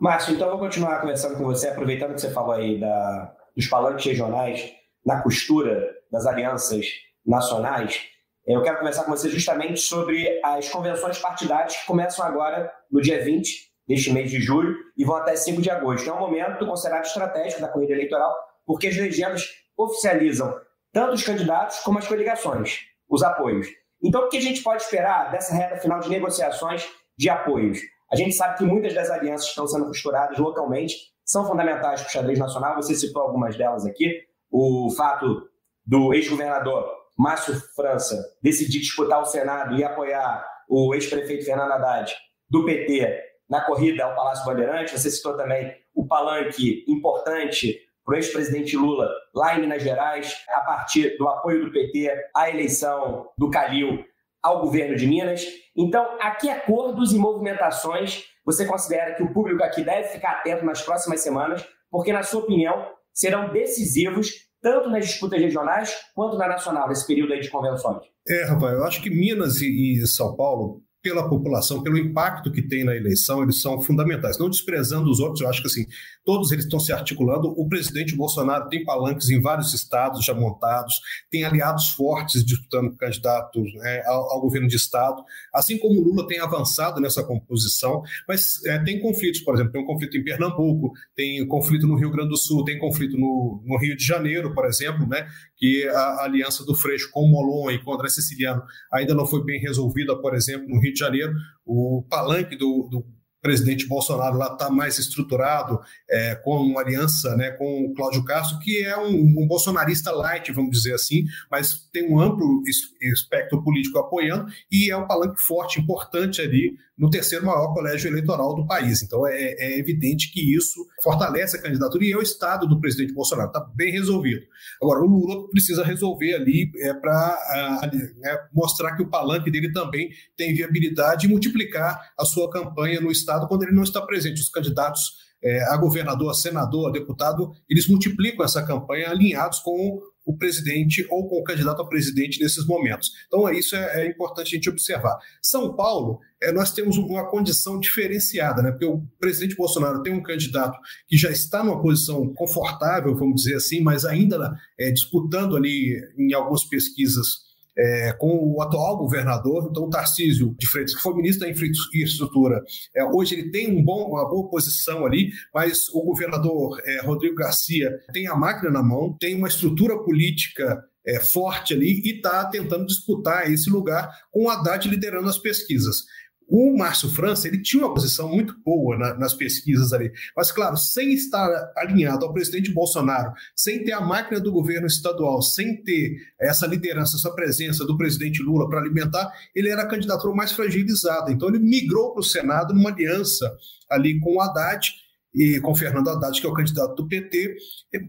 Márcio, então vou continuar conversando com você, aproveitando que você falou aí da, dos palanques regionais na costura das alianças nacionais. Eu quero conversar com você justamente sobre as convenções partidárias que começam agora no dia 20 deste mês de julho e vão até 5 de agosto. É um momento considerado estratégico da corrida eleitoral, porque as legendas oficializam tanto os candidatos como as coligações, os apoios. Então, o que a gente pode esperar dessa reta final de negociações de apoios? A gente sabe que muitas das alianças que estão sendo costuradas localmente são fundamentais para o xadrez nacional. Você citou algumas delas aqui. O fato do ex-governador Márcio França decidir disputar o Senado e apoiar o ex-prefeito Fernando Haddad do PT na corrida ao Palácio Bandeirante. Você citou também o palanque importante para o ex-presidente Lula lá em Minas Gerais, a partir do apoio do PT à eleição do Calil ao governo de Minas. Então, aqui acordos e movimentações você considera que o público aqui deve ficar atento nas próximas semanas, porque, na sua opinião, serão decisivos tanto nas disputas regionais quanto na nacional, nesse período aí de convenções? É, Rafael, eu acho que Minas e, e São Paulo pela população, pelo impacto que tem na eleição, eles são fundamentais. Não desprezando os outros, eu acho que assim, todos eles estão se articulando. O presidente Bolsonaro tem palanques em vários estados já montados, tem aliados fortes disputando candidatos né, ao, ao, governo de estado, assim como o Lula tem avançado nessa composição, mas é, tem conflitos, por exemplo, tem um conflito em Pernambuco, tem um conflito no Rio Grande do Sul, tem conflito no, no Rio de Janeiro, por exemplo, né, que a aliança do Freixo com o Molon e com o André Siciliano ainda não foi bem resolvida, por exemplo, no Rio de Janeiro. O palanque do, do presidente Bolsonaro lá está mais estruturado, é, com uma aliança né, com o Cláudio Castro, que é um, um, bolsonarista light, vamos dizer assim, mas tem um amplo espectro político apoiando e é um palanque forte, importante ali no terceiro maior colégio eleitoral do país. Então é, é evidente que isso fortalece a candidatura e é o estado do presidente Bolsonaro, está bem resolvido. Agora, o Lula precisa resolver ali é, para é, mostrar que o palanque dele também tem viabilidade e multiplicar a sua campanha no estado quando ele não está presente. Os candidatos é, a governador, a senador, a deputado, eles multiplicam essa campanha alinhados com o presidente ou com o candidato a presidente nesses momentos. Então, isso é, é importante a gente observar. São Paulo, é, nós temos uma condição diferenciada, né? porque o presidente Bolsonaro tem um candidato que já está numa posição confortável, vamos dizer assim, mas ainda é, disputando ali em algumas pesquisas é, com o atual governador, então o Tarcísio de Freitas, que foi ministro da Infraestrutura, é, hoje ele tem um bom, uma boa posição ali, mas o governador é, Rodrigo Garcia tem a máquina na mão, tem uma estrutura política é, forte ali e está tentando disputar esse lugar com o Haddad liderando as pesquisas. O Márcio França ele tinha uma posição muito boa na, nas pesquisas ali, mas claro, sem estar alinhado ao presidente Bolsonaro, sem ter a máquina do governo estadual, sem ter essa liderança, essa presença do presidente Lula para alimentar, ele era a candidatura mais fragilizada. Então ele migrou para o Senado numa aliança ali com o Haddad e com Fernando Haddad, que é o candidato do PT,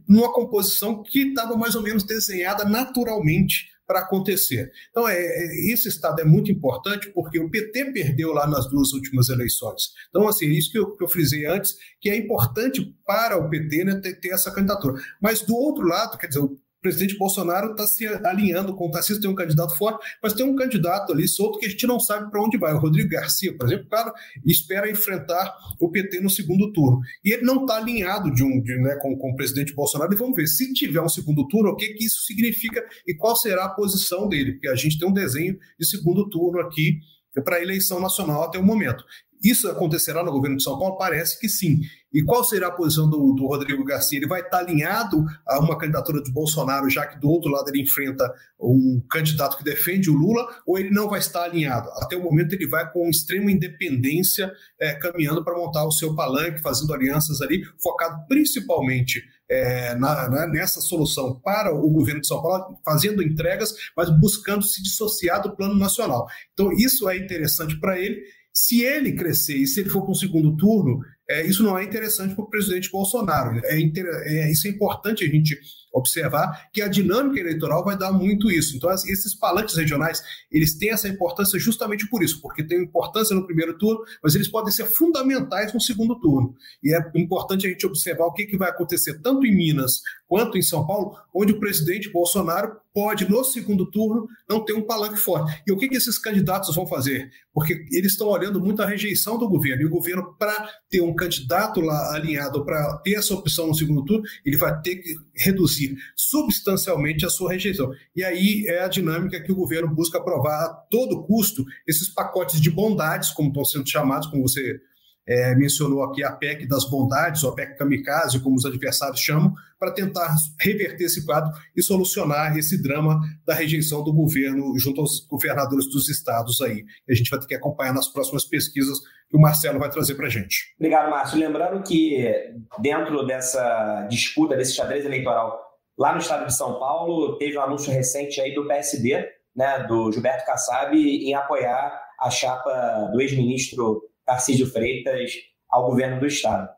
numa composição que estava mais ou menos desenhada naturalmente para acontecer. Então, é, é, esse estado é muito importante porque o PT perdeu lá nas duas últimas eleições. Então, assim, isso que eu, que eu frisei antes, que é importante para o PT né, ter, ter essa candidatura. Mas, do outro lado, quer dizer, o presidente Bolsonaro está se alinhando com o Tarcísio, tem um candidato forte, mas tem um candidato ali solto que a gente não sabe para onde vai. O Rodrigo Garcia, por exemplo, claro, espera enfrentar o PT no segundo turno. E ele não está alinhado de um, de, né, com, com o presidente Bolsonaro. E vamos ver, se tiver um segundo turno, o que, que isso significa e qual será a posição dele, porque a gente tem um desenho de segundo turno aqui para a eleição nacional até o momento. Isso acontecerá no governo de São Paulo? Parece que sim. E qual será a posição do, do, Rodrigo Garcia? Ele vai estar alinhado a uma candidatura de Bolsonaro, já que do outro lado ele enfrenta um candidato que defende o Lula, ou ele não vai estar alinhado? Até o momento ele vai com extrema independência, é, caminhando para montar o seu palanque, fazendo alianças ali, focado principalmente é, na, na, nessa solução para o governo de São Paulo, fazendo entregas, mas buscando se dissociar do plano nacional. Então, isso é interessante para ele se ele crescer e se ele for para um segundo turno, é, isso não é interessante para o presidente Bolsonaro. É, é, isso é importante a gente observar que a dinâmica eleitoral vai dar muito isso. Então, esses palanques regionais, eles têm essa importância justamente por isso, porque tem importância no primeiro turno, mas eles podem ser fundamentais no segundo turno. E é importante a gente observar o que, que vai acontecer tanto em Minas quanto em São Paulo, onde o presidente Bolsonaro pode, no segundo turno, não ter um palanque forte. E o que, que esses candidatos vão fazer? Porque eles estão olhando muito a rejeição do governo, e o governo, para ter um candidato lá alinhado, para ter essa opção no segundo turno, ele vai ter que reduzir substancialmente a sua rejeição. E aí é a dinâmica que o governo busca aprovar a todo custo esses pacotes de bondades, como estão sendo chamados, como você é, mencionou aqui a PEC das bondades, ou a PEC kamikaze, como os adversários chamam, para tentar reverter esse quadro e solucionar esse drama da rejeição do governo junto aos governadores dos estados aí. A gente vai ter que acompanhar nas próximas pesquisas que o Marcelo vai trazer para a gente. Obrigado, Márcio. Lembrando que dentro dessa disputa, desse xadrez eleitoral Lá no estado de São Paulo, teve um anúncio recente aí do PSD, né, do Gilberto Kassab, em apoiar a chapa do ex-ministro Tarcísio Freitas ao governo do estado.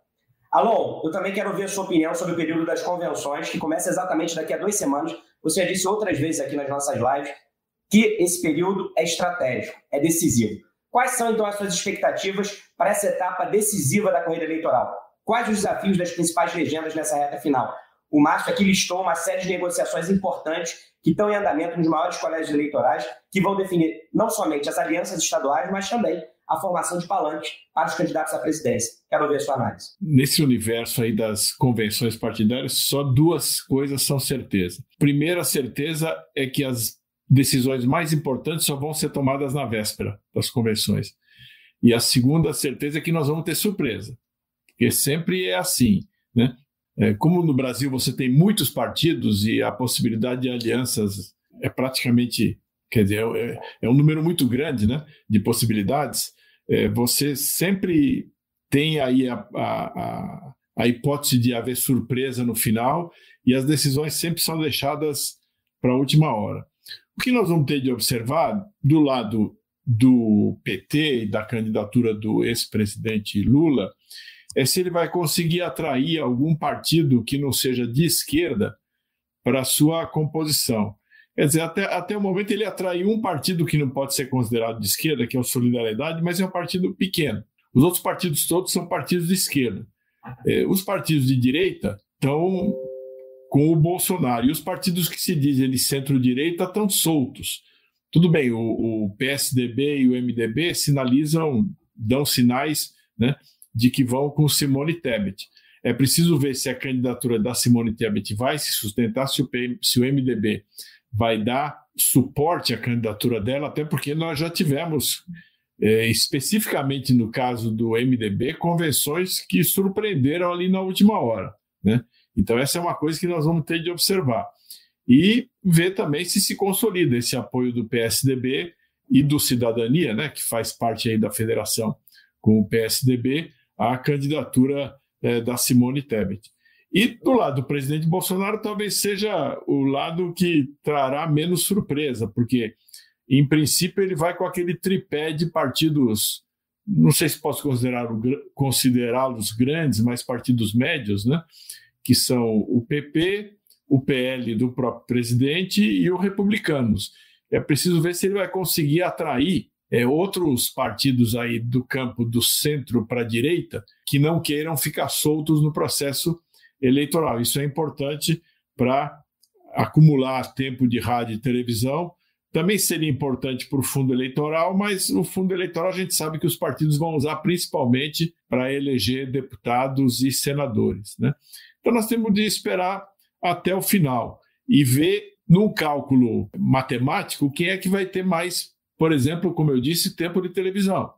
Alon, eu também quero ouvir a sua opinião sobre o período das convenções, que começa exatamente daqui a duas semanas. Você já disse outras vezes aqui nas nossas lives que esse período é estratégico, é decisivo. Quais são, então, as suas expectativas para essa etapa decisiva da corrida eleitoral? Quais os desafios das principais legendas nessa reta final? O Márcio aqui listou uma série de negociações importantes que estão em andamento nos maiores colégios eleitorais, que vão definir não somente as alianças estaduais, mas também a formação de palanques para os candidatos à presidência. Quero ver a sua análise. Nesse universo aí das convenções partidárias, só duas coisas são certeza. Primeira certeza é que as decisões mais importantes só vão ser tomadas na véspera das convenções. E a segunda certeza é que nós vamos ter surpresa, porque sempre é assim, né? É, como no Brasil você tem muitos partidos e a possibilidade de alianças é praticamente, quer dizer, é, é um número muito grande né, de possibilidades, é, você sempre tem aí a, a, a, hipótese de haver surpresa no final e as decisões sempre são deixadas para a última hora. O que nós vamos ter de observar do lado do PT e da candidatura do ex-presidente Lula é se ele vai conseguir atrair algum partido que não seja de esquerda para sua composição. Quer dizer, até, até o momento ele atraiu um partido que não pode ser considerado de esquerda, que é o Solidariedade, mas é um partido pequeno. Os outros partidos todos são partidos de esquerda. É, os partidos de direita estão com o Bolsonaro. E os partidos que se dizem de centro-direita estão soltos. Tudo bem, o, o, PSDB e o MDB sinalizam, dão sinais né, de que vão com Simone Tebet. É preciso ver se a candidatura da Simone Tebet vai se sustentar, se o, PM, se o MDB vai dar suporte à candidatura dela, até porque nós já tivemos, é, especificamente no caso do MDB, convenções que surpreenderam ali na última hora. Né? Então, essa é uma coisa que nós vamos ter de observar. E ver também se se consolida esse apoio do PSDB e do Cidadania, né, que faz parte aí da federação com o PSDB, à candidatura é, da Simone Tebet. E do lado do presidente Bolsonaro, talvez seja o lado que trará menos surpresa, porque, em princípio, ele vai com aquele tripé de partidos, não sei se posso considerá-los grandes, mas partidos médios, né? que são o PP, o PL do próprio presidente e o Republicanos. É preciso ver se ele vai conseguir atrair é, outros partidos aí do campo do centro para a direita que não queiram ficar soltos no processo eleitoral. Isso é importante para acumular tempo de rádio e televisão. Também seria importante para o fundo eleitoral, mas o fundo eleitoral a gente sabe que os partidos vão usar principalmente para eleger deputados e senadores. Né? Então nós temos de esperar até o final e ver num cálculo matemático quem é que vai ter mais, por exemplo, como eu disse, tempo de televisão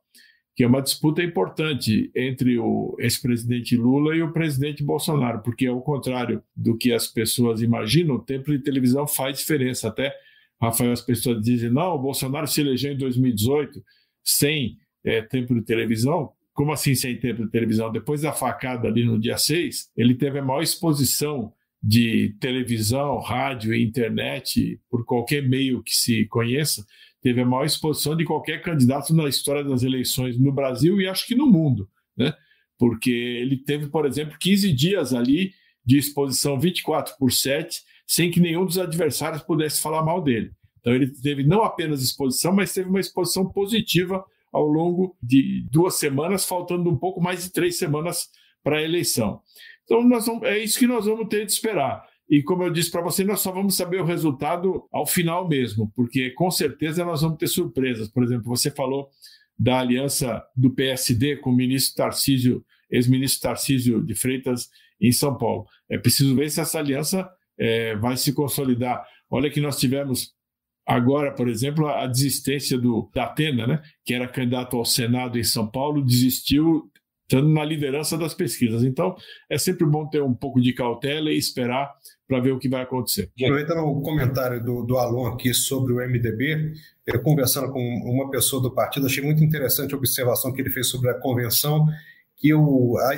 que é uma disputa importante entre o ex-presidente Lula e o presidente Bolsonaro, porque ao contrário do que as pessoas imaginam, o tempo de televisão faz diferença. Até, Rafael, as pessoas dizem, não, o Bolsonaro se elegeu em 2018 sem é, tempo de televisão. Como assim sem tempo de televisão? Depois da facada ali no dia 6, ele teve a maior exposição de televisão, rádio e internet, por qualquer meio que se conheça, teve a maior exposição de qualquer candidato na história das eleições no Brasil e acho que no mundo, né? Porque ele teve, por exemplo, 15 dias ali de exposição 24 por 7, sem que nenhum dos adversários pudesse falar mal dele. Então ele teve não apenas exposição, mas teve uma exposição positiva ao longo de duas semanas, faltando um pouco mais de três semanas para a eleição. Então vamos, é isso que nós vamos ter de esperar. E como eu disse para você, nós só vamos saber o resultado ao final mesmo, porque com certeza nós vamos ter surpresas. Por exemplo, você falou da aliança do PSD com o ministro Tarcísio, ex-ministro Tarcísio de Freitas em São Paulo. É preciso ver se essa aliança é, vai se consolidar. Olha que nós tivemos agora, por exemplo, a desistência do da Atena, né, que era candidato ao Senado em São Paulo, desistiu estando na liderança das pesquisas. Então, é sempre bom ter um pouco de cautela e esperar para ver o que vai acontecer. Aproveitando o comentário do, do Alon aqui sobre o MDB, eu conversando com uma pessoa do partido, achei muito interessante a observação que ele fez sobre a convenção, que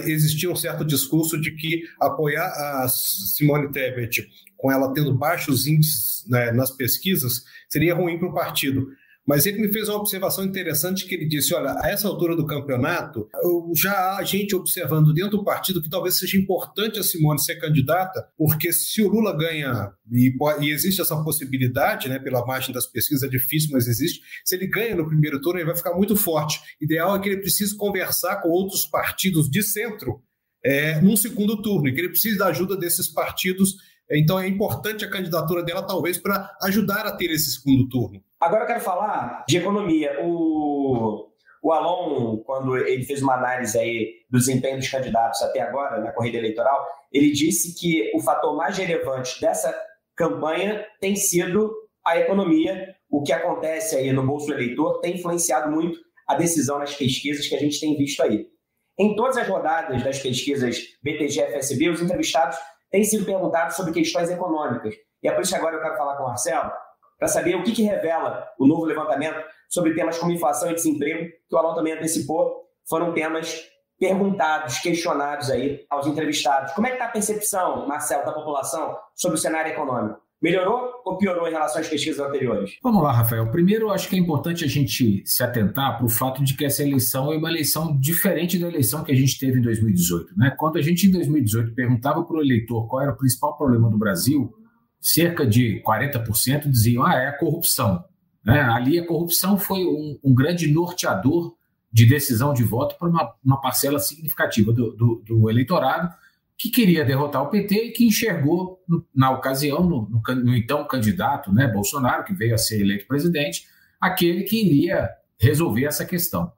existia um certo discurso de que apoiar a Simone Tebet, com ela tendo baixos índices né, nas pesquisas, seria ruim para o partido. Mas ele me fez uma observação interessante que ele disse: olha, a essa altura do campeonato, já há gente observando dentro do partido que talvez seja importante a Simone ser candidata, porque se o Lula ganha, e, e existe essa possibilidade, né, pela margem das pesquisas, é difícil, mas existe, se ele ganha no primeiro turno, ele vai ficar muito forte. Ideal é que ele precise conversar com outros partidos de centro é, num segundo turno, e que ele precise da ajuda desses partidos. Então é importante a candidatura dela, talvez, para ajudar a ter esse segundo turno. Agora eu quero falar de economia. O, o Alon, quando ele fez uma análise aí do desempenho dos candidatos até agora na corrida eleitoral, ele disse que o fator mais relevante dessa campanha tem sido a economia. O que acontece aí no bolso eleitor tem influenciado muito a decisão nas pesquisas que a gente tem visto aí. Em todas as rodadas das pesquisas BTG-FSB, os entrevistados têm sido perguntados sobre questões econômicas. E é por isso que agora eu quero falar com o Marcelo, para saber o que, que revela o novo levantamento sobre temas como inflação e desemprego, que o Alon também antecipou, foram temas perguntados, questionados aí aos entrevistados. Como é que está a percepção, Marcelo, da população sobre o cenário econômico? Melhorou ou piorou em relação às pesquisas anteriores? Vamos lá, Rafael. Primeiro, acho que é importante a gente se atentar para o fato de que essa eleição é uma eleição diferente da eleição que a gente teve em 2018. Né? Quando a gente, em 2018, perguntava para o eleitor qual era o principal problema do Brasil, cerca de 40% diziam ah, é a corrupção. Né? Ali a corrupção foi um, um, grande norteador de decisão de voto para uma, uma parcela significativa do, do, do, eleitorado que queria derrotar o PT e que enxergou, no, na ocasião, no, no, no, então candidato né, Bolsonaro, que veio a ser eleito presidente, aquele que iria resolver essa questão.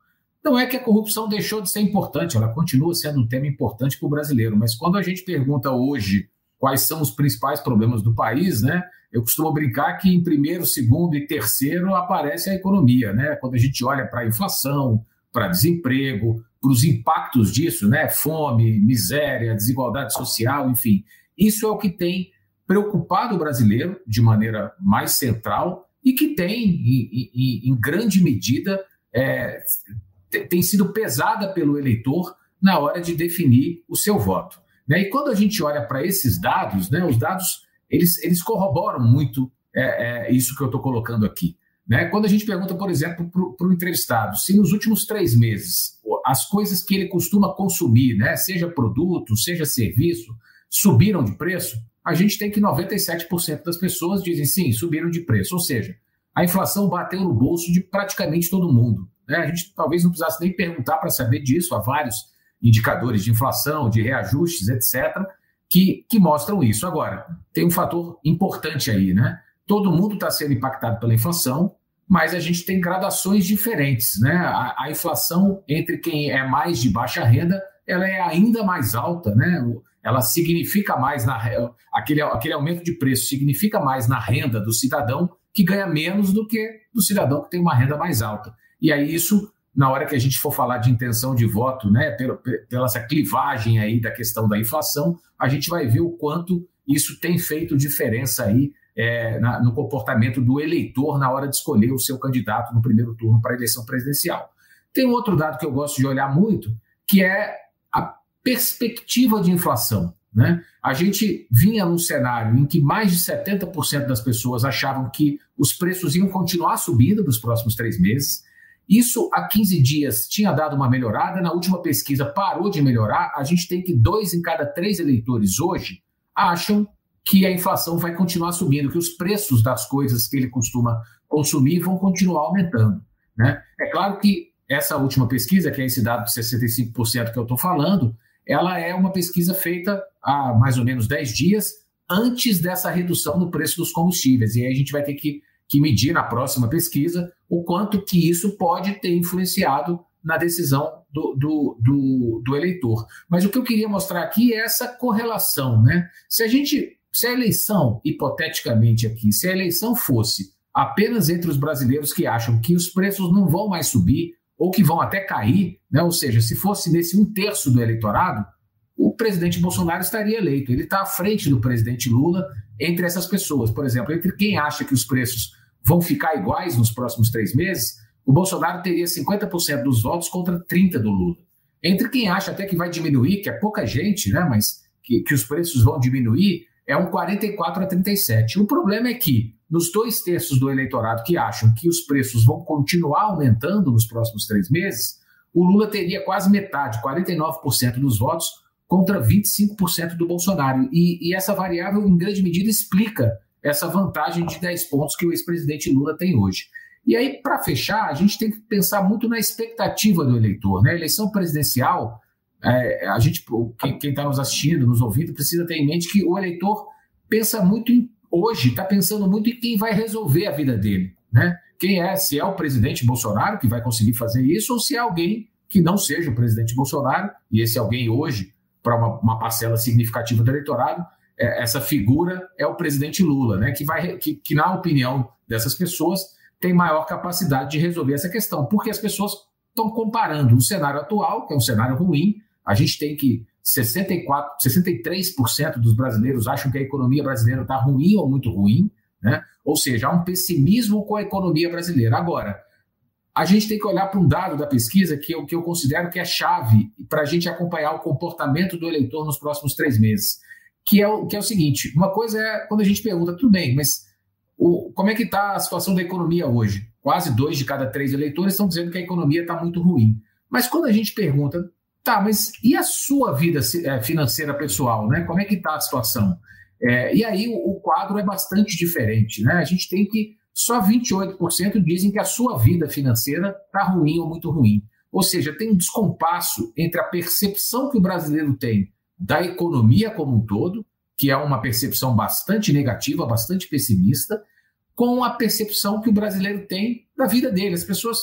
Não é que a corrupção deixou de ser importante, ela continua sendo um tema importante para o brasileiro, mas quando a gente pergunta hoje quais são os principais problemas do país, né? Eu costumo brincar que em primeiro, segundo e terceiro aparece a economia, né? Quando a gente olha para a inflação, para desemprego, para os impactos disso, né? Fome, miséria, desigualdade social, enfim. Isso é o que tem preocupado o brasileiro de maneira mais central e que tem, em, grande medida, é, tem sido pesada pelo eleitor na hora de definir o seu voto. Né? E quando a gente olha para esses dados, né, os dados eles, eles corroboram muito é, é, isso que eu estou colocando aqui. Né? Quando a gente pergunta, por exemplo, para o entrevistado se nos últimos três meses as coisas que ele costuma consumir, né, seja produto, seja serviço, subiram de preço, a gente tem que 97% das pessoas dizem sim, subiram de preço. Ou seja, a inflação bateu no bolso de praticamente todo mundo. Né? A gente talvez não precisasse nem perguntar para saber disso, há vários indicadores de inflação, de reajustes, etc., que, que mostram isso. Agora, tem um fator importante aí, né? Todo mundo está sendo impactado pela inflação, mas a gente tem gradações diferentes, né? A, a, inflação entre quem é mais de baixa renda, ela é ainda mais alta, né? Ela significa mais na aquele, aquele aumento de preço significa mais na renda do cidadão que ganha menos do que do cidadão que tem uma renda mais alta. E aí isso na hora que a gente for falar de intenção de voto, né, pela, pela essa clivagem aí da questão da inflação, a gente vai ver o quanto isso tem feito diferença aí é, na, no comportamento do eleitor na hora de escolher o seu candidato no primeiro turno para a eleição presidencial. Tem um outro dado que eu gosto de olhar muito, que é a perspectiva de inflação. Né? A gente vinha num cenário em que mais de 70% das pessoas achavam que os preços iam continuar subindo nos próximos três meses. Isso há 15 dias tinha dado uma melhorada, na última pesquisa parou de melhorar. A gente tem que dois em cada três eleitores hoje acham que a inflação vai continuar subindo, que os preços das coisas que ele costuma consumir vão continuar aumentando. Né? É claro que essa última pesquisa, que é esse dado de 65% que eu estou falando, ela é uma pesquisa feita há mais ou menos 10 dias antes dessa redução no preço dos combustíveis. E aí a gente vai ter que que medir na próxima pesquisa o quanto que isso pode ter influenciado na decisão do, do, do, do, eleitor. Mas o que eu queria mostrar aqui é essa correlação, né? Se a gente, se a eleição, hipoteticamente aqui, se a eleição fosse apenas entre os brasileiros que acham que os preços não vão mais subir ou que vão até cair, né? ou seja, se fosse nesse um terço do eleitorado, o presidente Bolsonaro estaria eleito. Ele está à frente do presidente Lula entre essas pessoas. Por exemplo, entre quem acha que os preços vão ficar iguais nos próximos três meses, o Bolsonaro teria 50% dos votos contra 30% do Lula. Entre quem acha até que vai diminuir, que é pouca gente, né, mas que, que os preços vão diminuir, é um 44 a 37. O problema é que, nos dois terços do eleitorado que acham que os preços vão continuar aumentando nos próximos três meses, o Lula teria quase metade, 49% dos votos, contra 25% do Bolsonaro. E, e, essa variável, em grande medida, explica essa vantagem de 10 pontos que o ex-presidente Lula tem hoje. E aí, para fechar, a gente tem que pensar muito na expectativa do eleitor. Né? A eleição presidencial, é, a gente, quem está nos assistindo, nos ouvindo, precisa ter em mente que o eleitor pensa muito em, hoje, está pensando muito em quem vai resolver a vida dele. Né? Quem é, se é o presidente Bolsonaro que vai conseguir fazer isso, ou se é alguém que não seja o presidente Bolsonaro, e esse alguém hoje para uma, uma, parcela significativa do eleitorado, é, essa figura é o presidente Lula, né, que, vai, que, que, na opinião dessas pessoas, tem maior capacidade de resolver essa questão, porque as pessoas estão comparando o cenário atual, que é um cenário ruim, a gente tem que 64, 63% dos brasileiros acham que a economia brasileira está ruim ou muito ruim, né? ou seja, há um pessimismo com a economia brasileira. Agora, a gente tem que olhar para um dado da pesquisa que eu, que eu considero que é chave para a gente acompanhar o comportamento do eleitor nos próximos três meses, que é, o, que é o seguinte, uma coisa é quando a gente pergunta, tudo bem, mas o, como é que está a situação da economia hoje? Quase dois de cada três eleitores estão dizendo que a economia está muito ruim. Mas quando a gente pergunta, tá, mas e a sua vida é, financeira pessoal, né? Como é que está a situação? É, e aí o, o quadro é bastante diferente, né? A gente tem que só 28% dizem que a sua vida financeira está ruim ou muito ruim. Ou seja, tem um descompasso entre a percepção que o brasileiro tem da economia como um todo, que é uma percepção bastante negativa, bastante pessimista, com a percepção que o brasileiro tem da vida dele. As pessoas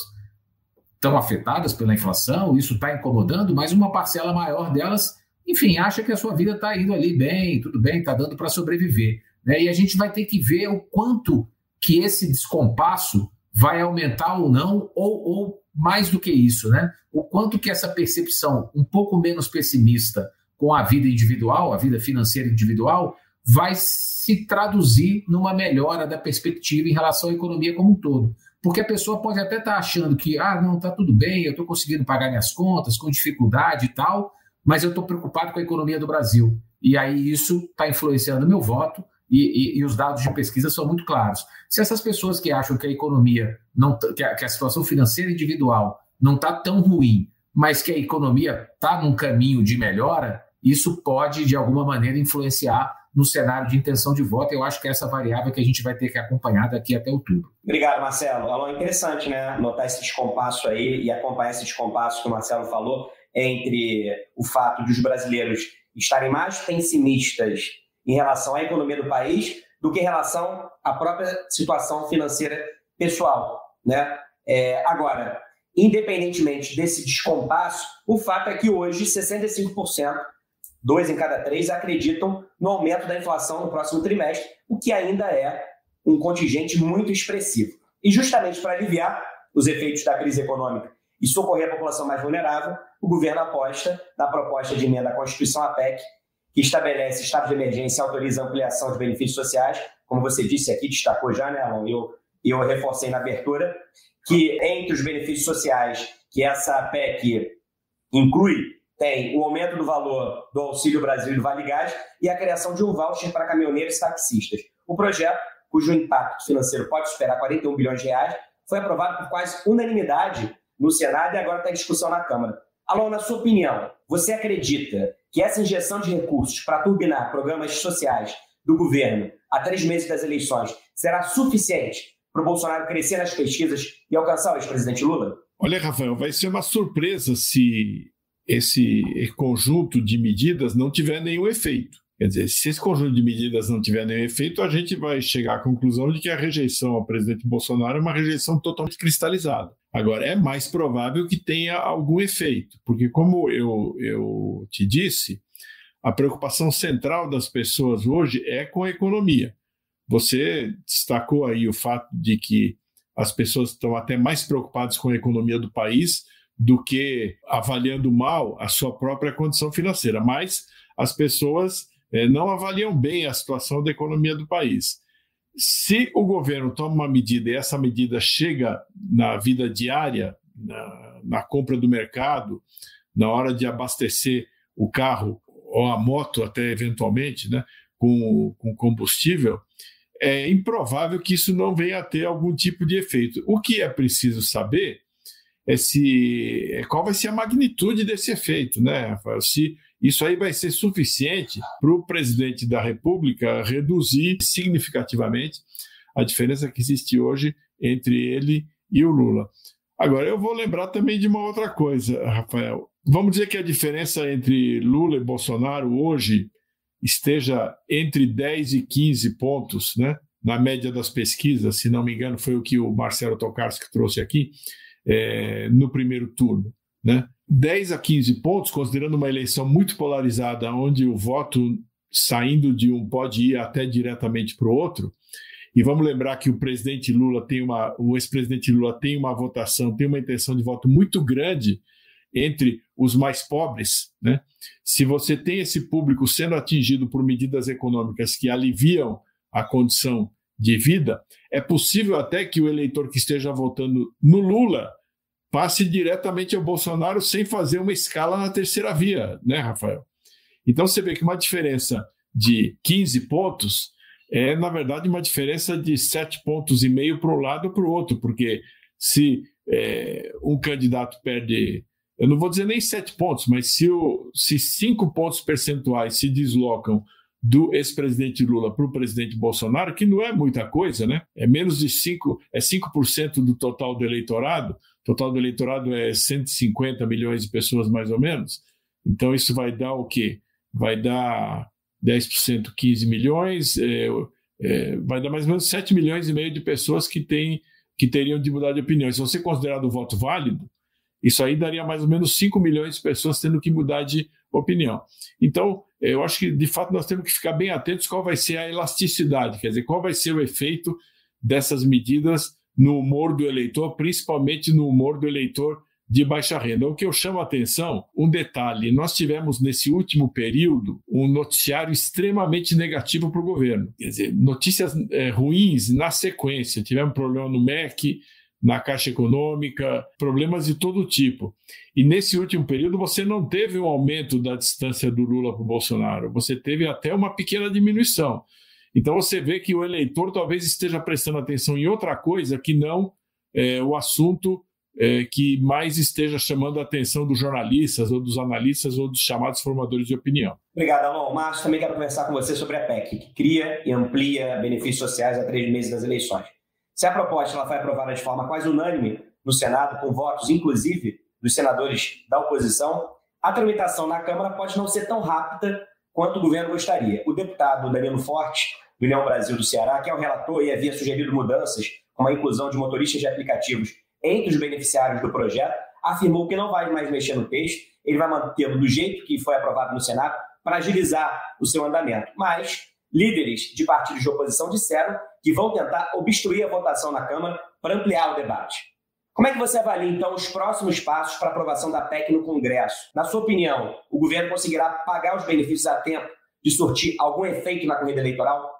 estão afetadas pela inflação, isso está incomodando, mas uma parcela maior delas, enfim, acha que a sua vida está indo ali bem, tudo bem, está dando para sobreviver. Né? E a gente vai ter que ver o quanto que esse descompasso vai aumentar ou não, ou, ou mais do que isso, né? O quanto que essa percepção um pouco menos pessimista com a vida individual, a vida financeira individual, vai se traduzir numa melhora da perspectiva em relação à economia como um todo. Porque a pessoa pode até estar tá achando que, ah, não, está tudo bem, eu estou conseguindo pagar minhas contas com dificuldade e tal, mas eu estou preocupado com a economia do Brasil. E aí isso está influenciando meu voto e, e, e, os dados de pesquisa são muito claros. Se essas pessoas que acham que a economia, não, que a, que a situação financeira individual não está tão ruim, mas que a economia está num caminho de melhora, isso pode, de alguma maneira, influenciar no cenário de intenção de voto. Eu acho que é essa variável que a gente vai ter que acompanhar daqui até outubro. Obrigado, Marcelo. Alô, é interessante, né? Notar esse descompasso aí e acompanhar esse descompasso que o Marcelo falou entre o fato de os brasileiros estarem mais pessimistas em relação à economia do país do que em relação à própria situação financeira pessoal, né? É, agora, independentemente desse descompasso, o fato é que hoje 65% dois em cada três acreditam no aumento da inflação no próximo trimestre, o que ainda é um contingente muito expressivo. E justamente para aliviar os efeitos da crise econômica e socorrer a população mais vulnerável, o governo aposta na proposta de emenda à Constituição APEC, que estabelece estado de emergência e autoriza a ampliação de benefícios sociais, como você disse aqui, destacou já, né, Alan? Eu, eu reforcei na abertura, que entre os benefícios sociais que essa PEC inclui, tem o aumento do valor do Auxílio Brasil e do Vale Gás e a criação de um voucher para caminhoneiros e taxistas. O projeto, cujo impacto financeiro pode superar 41 bilhões de reais, foi aprovado por quase unanimidade no Senado e agora está em discussão na Câmara. Alô, na sua opinião, você acredita que essa injeção de recursos para turbinar programas sociais do governo a três meses das eleições será suficiente para o Bolsonaro crescer nas pesquisas e alcançar o ex-presidente Lula? Olha, Rafael, vai ser uma surpresa se esse conjunto de medidas não tiver nenhum efeito. Quer dizer, se esse conjunto de medidas não tiver nenhum efeito, a gente vai chegar à conclusão de que a rejeição ao presidente Bolsonaro é uma rejeição totalmente cristalizada. Agora, é mais provável que tenha algum efeito, porque, como eu, eu te disse, a preocupação central das pessoas hoje é com a economia. Você destacou aí o fato de que as pessoas estão até mais preocupadas com a economia do país do que avaliando mal a sua própria condição financeira. Mas as pessoas é, não avaliam bem a situação da economia do país. Se o governo toma uma medida e essa medida chega na vida diária, na, na compra do mercado, na hora de abastecer o carro ou a moto, até eventualmente, né, com, com combustível, é improvável que isso não venha a ter algum tipo de efeito. O que é preciso saber é se é qual vai ser a magnitude desse efeito, né, Rafael? Se isso aí vai ser suficiente para o presidente da República reduzir significativamente a diferença que existe hoje entre ele e o Lula. Agora, eu vou lembrar também de uma outra coisa, Rafael. Vamos dizer que a diferença entre Lula e Bolsonaro hoje esteja entre 10 e 15 pontos, né? na média das pesquisas, se não me engano, foi o que o Marcelo Tokarski trouxe aqui, é, no primeiro turno. Né? 10 a 15 pontos, considerando uma eleição muito polarizada, onde o voto saindo de um pode ir até diretamente para o outro. E vamos lembrar que o presidente Lula tem uma, o ex-presidente Lula tem uma votação, tem uma intenção de voto muito grande entre os mais pobres, né? Se você tem esse público sendo atingido por medidas econômicas que aliviam a condição de vida, é possível até que o eleitor que esteja votando no Lula passe diretamente ao Bolsonaro sem fazer uma escala na terceira via, né, Rafael? Então você vê que uma diferença de 15 pontos é, na verdade, uma diferença de 7 pontos e meio para um lado ou para o outro, porque se é, um candidato perde, eu não vou dizer nem 7 pontos, mas se, o, se 5 pontos percentuais se deslocam do ex-presidente Lula para o presidente Bolsonaro, que não é muita coisa, né? É menos de 5, é 5% do total do eleitorado. Total do eleitorado é 150 milhões de pessoas, mais ou menos. Então, isso vai dar o quê? vai dar 10%, 15 milhões, é, é, vai dar mais ou menos 7 milhões e meio de pessoas que, têm, que teriam de mudar de opinião. Se você considerar o voto válido, isso aí daria mais ou menos 5 milhões de pessoas tendo que mudar de opinião. Então, eu acho que, de fato, nós temos que ficar bem atentos qual vai ser a elasticidade, quer dizer, qual vai ser o efeito dessas medidas no humor do eleitor, principalmente no humor do eleitor de baixa renda. O que eu chamo a atenção, um detalhe: nós tivemos nesse último período um noticiário extremamente negativo para o governo. Quer dizer, notícias é, ruins na sequência. Tivemos problema no MEC, na Caixa Econômica, problemas de todo tipo. E nesse último período você não teve um aumento da distância do Lula para o Bolsonaro, você teve até uma pequena diminuição. Então você vê que o eleitor talvez esteja prestando atenção em outra coisa que não é, o assunto é, que mais esteja chamando a atenção dos jornalistas, ou dos analistas, ou dos chamados formadores de opinião. Obrigado, Alon. Márcio, também quero conversar com você sobre a PEC, que cria e amplia benefícios sociais a três meses das eleições. Se a proposta ela foi aprovada de forma quase unânime no Senado, com votos, inclusive, dos senadores da oposição, a tramitação na Câmara pode não ser tão rápida quanto o governo gostaria. O deputado Danilo Forte, do União Brasil do Ceará, que é o relator e havia sugerido mudanças, como a inclusão de motoristas de aplicativos entre os beneficiários do projeto, afirmou que não vai mais mexer no texto, ele vai mantê-lo do jeito que foi aprovado no Senado para agilizar o seu andamento. Mas líderes de partidos de oposição disseram que vão tentar obstruir a votação na Câmara para ampliar o debate. Como é que você avalia, então, os próximos passos para aprovação da PEC no Congresso? Na sua opinião, o governo conseguirá pagar os benefícios a tempo de surtir algum efeito na corrida eleitoral?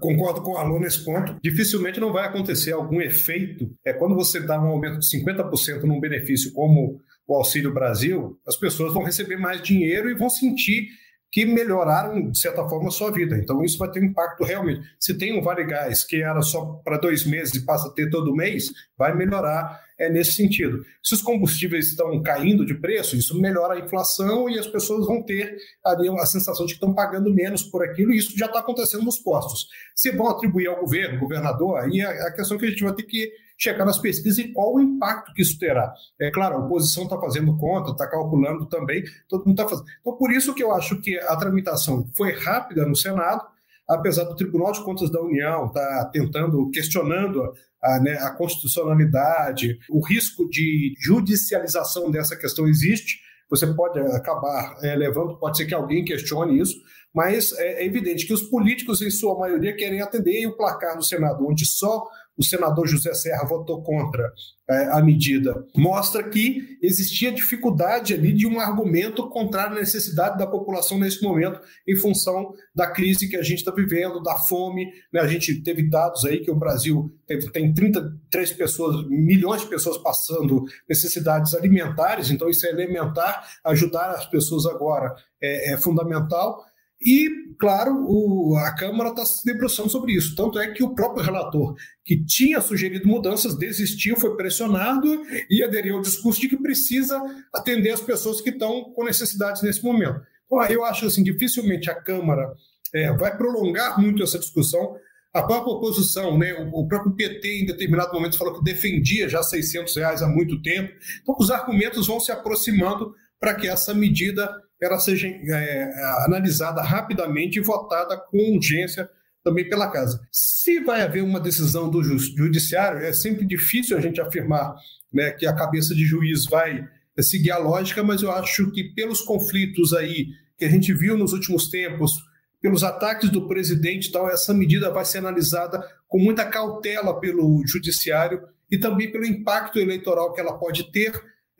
Concordo com o aluno nesse ponto. Dificilmente não vai acontecer algum efeito. É quando você dá um aumento de 50% num benefício como o Auxílio Brasil, as pessoas vão receber mais dinheiro e vão sentir que melhoraram, de certa forma, a sua vida. Então, isso vai ter um impacto realmente. Se tem um Vale Gás que era só para dois meses e passa a ter todo mês, vai melhorar é, nesse sentido. Se os combustíveis estão caindo de preço, isso melhora a inflação e as pessoas vão ter ali a sensação de que estão pagando menos por aquilo, e isso já está acontecendo nos postos. Se vão atribuir ao governo, governador, aí é a questão que a gente vai ter que checar nas pesquisas e qual o impacto que isso terá. É claro, a oposição está fazendo conta, está calculando também, todo mundo está fazendo. Então, por isso que eu acho que a tramitação foi rápida no Senado, apesar do Tribunal de Contas da União estar tá tentando, questionando a, né, a constitucionalidade, o risco de judicialização dessa questão existe, você pode acabar é, levando, pode ser que alguém questione isso, mas é, é evidente que os políticos, em sua maioria, querem atender e o placar no Senado, onde só o senador José Serra votou contra é, a medida, mostra que existia dificuldade ali de um argumento contrário à necessidade da população nesse momento, em função da crise que a gente está vivendo, da fome. Né? A gente teve dados aí que o Brasil teve, tem 33 pessoas, milhões de pessoas passando necessidades alimentares, então isso é elementar, ajudar as pessoas agora é, é fundamental. E, claro, o, a Câmara está se debruçando sobre isso. Tanto é que o próprio relator, que tinha sugerido mudanças, desistiu, foi pressionado e aderiu ao discurso de que precisa atender as pessoas que estão com necessidades nesse momento. Então, eu acho assim, dificilmente a Câmara é, vai prolongar muito essa discussão. A própria oposição, né, o próprio PT, em determinado momento, falou que defendia já 600 reais há muito tempo. Então, os argumentos vão se aproximando para que essa medida ela seja é, analisada rapidamente e votada com urgência também pela casa. Se vai haver uma decisão do judiciário, é sempre difícil a gente afirmar né, que a cabeça de juiz vai seguir a lógica, mas eu acho que pelos conflitos aí que a gente viu nos últimos tempos, pelos ataques do presidente tal, essa medida vai ser analisada com muita cautela pelo judiciário e também pelo impacto eleitoral que ela pode ter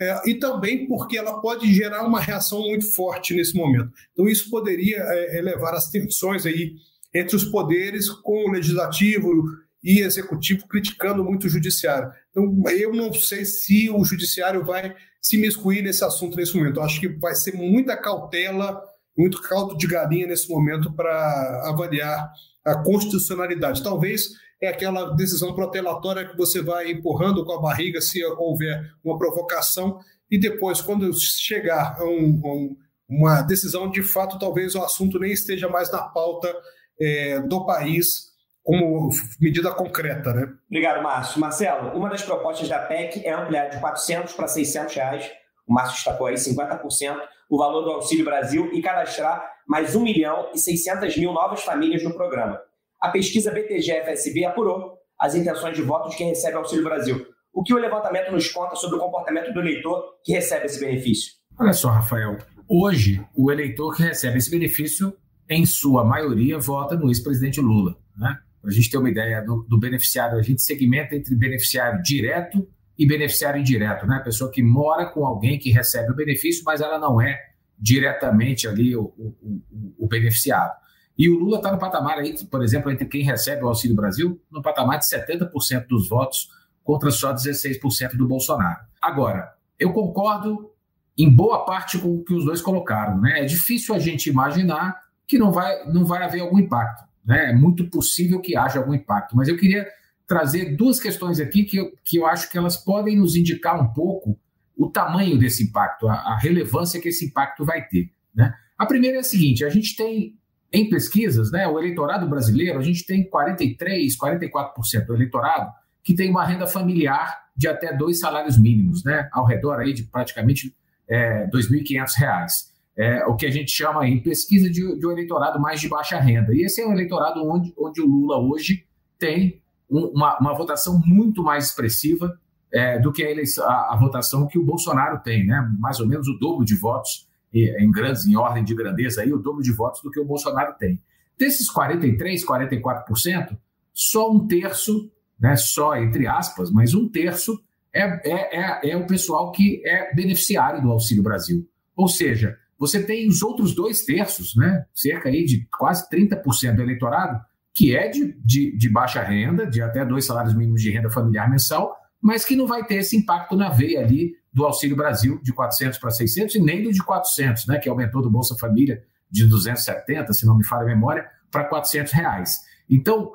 é, e também porque ela pode gerar uma reação muito forte nesse momento. Então, isso poderia é, elevar as tensões aí entre os poderes, com o legislativo e executivo criticando muito o judiciário. Então, eu não sei se o judiciário vai se miscuir nesse assunto nesse momento. Eu acho que vai ser muita cautela, muito caldo de galinha nesse momento para avaliar a constitucionalidade. Talvez é aquela decisão protelatória que você vai empurrando com a barriga se houver uma provocação e depois, quando chegar a, um, um, uma decisão de fato, talvez o assunto nem esteja mais na pauta é, do país como medida concreta, né? Obrigado, Márcio. Marcelo, uma das propostas da PEC é ampliar de 400 para 600 reais o Márcio destacou aí 50%, o valor do Auxílio Brasil e cadastrar mais 1 milhão e 600 mil novas famílias no programa. A pesquisa BTG-FSB apurou as intenções de voto de quem recebe Auxílio Brasil. O que o levantamento nos conta sobre o comportamento do eleitor que recebe esse benefício? Olha só, Rafael. Hoje, o eleitor que recebe esse benefício, em sua maioria, vota no ex-presidente Lula. Né? Para a gente ter uma ideia do, do, beneficiário, a gente segmenta entre beneficiário direto e beneficiário indireto. Né? A pessoa que mora com alguém que recebe o benefício, mas ela não é diretamente ali o, o, o, o beneficiado. E o Lula está no patamar aí, por exemplo, entre quem recebe o Auxílio Brasil, no patamar de 70% dos votos contra só 16% do Bolsonaro. Agora, eu concordo em boa parte com o que os dois colocaram. Né? É difícil a gente imaginar que não vai, não vai haver algum impacto. Né? É muito possível que haja algum impacto. Mas eu queria trazer duas questões aqui que eu, que eu acho que elas podem nos indicar um pouco o tamanho desse impacto, a, a relevância que esse impacto vai ter. Né? A primeira é a seguinte: a gente tem em pesquisas, né, o eleitorado brasileiro, a gente tem 43, 44% do eleitorado que tem uma renda familiar de até dois salários mínimos, né, ao redor aí de praticamente é, R$ 2.500. É, o que a gente chama em pesquisa de, de um eleitorado mais de baixa renda. E esse é um eleitorado onde, onde o Lula hoje tem um, uma, uma, votação muito mais expressiva é, do que a, eleição, a, a, votação que o Bolsonaro tem, né? mais ou menos o dobro de votos, em grandes, em ordem de grandeza, aí, o dobro de votos do que o Bolsonaro tem. Desses 43%, 44%, só um terço né, só entre aspas, mas um terço é, é, é, é o pessoal que é beneficiário do Auxílio Brasil. Ou seja, você tem os outros dois terços, né, cerca aí de quase 30% do eleitorado, que é de, de, de, baixa renda, de até dois salários mínimos de renda familiar mensal, mas que não vai ter esse impacto na veia ali do Auxílio Brasil de 400 para 600 e nem do de 400, né, que aumentou do Bolsa Família de 270, se não me falha a memória, para 400 reais. Então,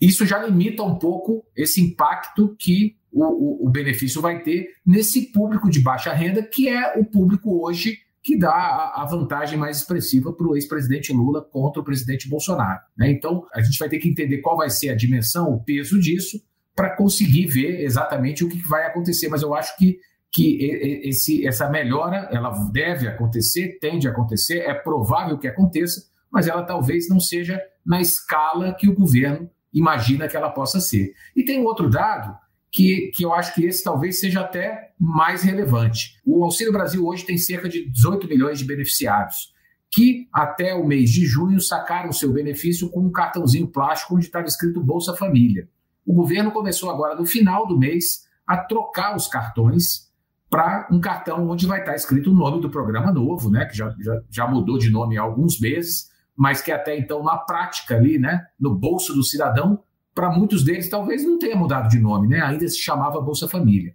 isso já limita um pouco esse impacto que o, o, o, benefício vai ter nesse público de baixa renda, que é o público hoje que dá a, a vantagem mais expressiva para o ex-presidente Lula contra o presidente Bolsonaro. Né? Então, a gente vai ter que entender qual vai ser a dimensão, o peso disso, para conseguir ver exatamente o que vai acontecer. Mas eu acho que, que esse, essa melhora ela deve acontecer, tende a acontecer, é provável que aconteça, mas ela talvez não seja na escala que o governo imagina que ela possa ser. E tem um outro dado que, que eu acho que esse talvez seja até mais relevante. O Auxílio Brasil hoje tem cerca de 18 milhões de beneficiários que até o mês de junho sacaram seu benefício com um cartãozinho plástico onde estava escrito Bolsa Família. O governo começou agora, no final do mês, a trocar os cartões para um cartão onde vai estar escrito o nome do programa novo, né, que já, já, já mudou de nome há alguns meses, mas que até então, na prática ali, né, no bolso do cidadão, para muitos deles talvez não tenha mudado de nome, né? ainda se chamava Bolsa Família.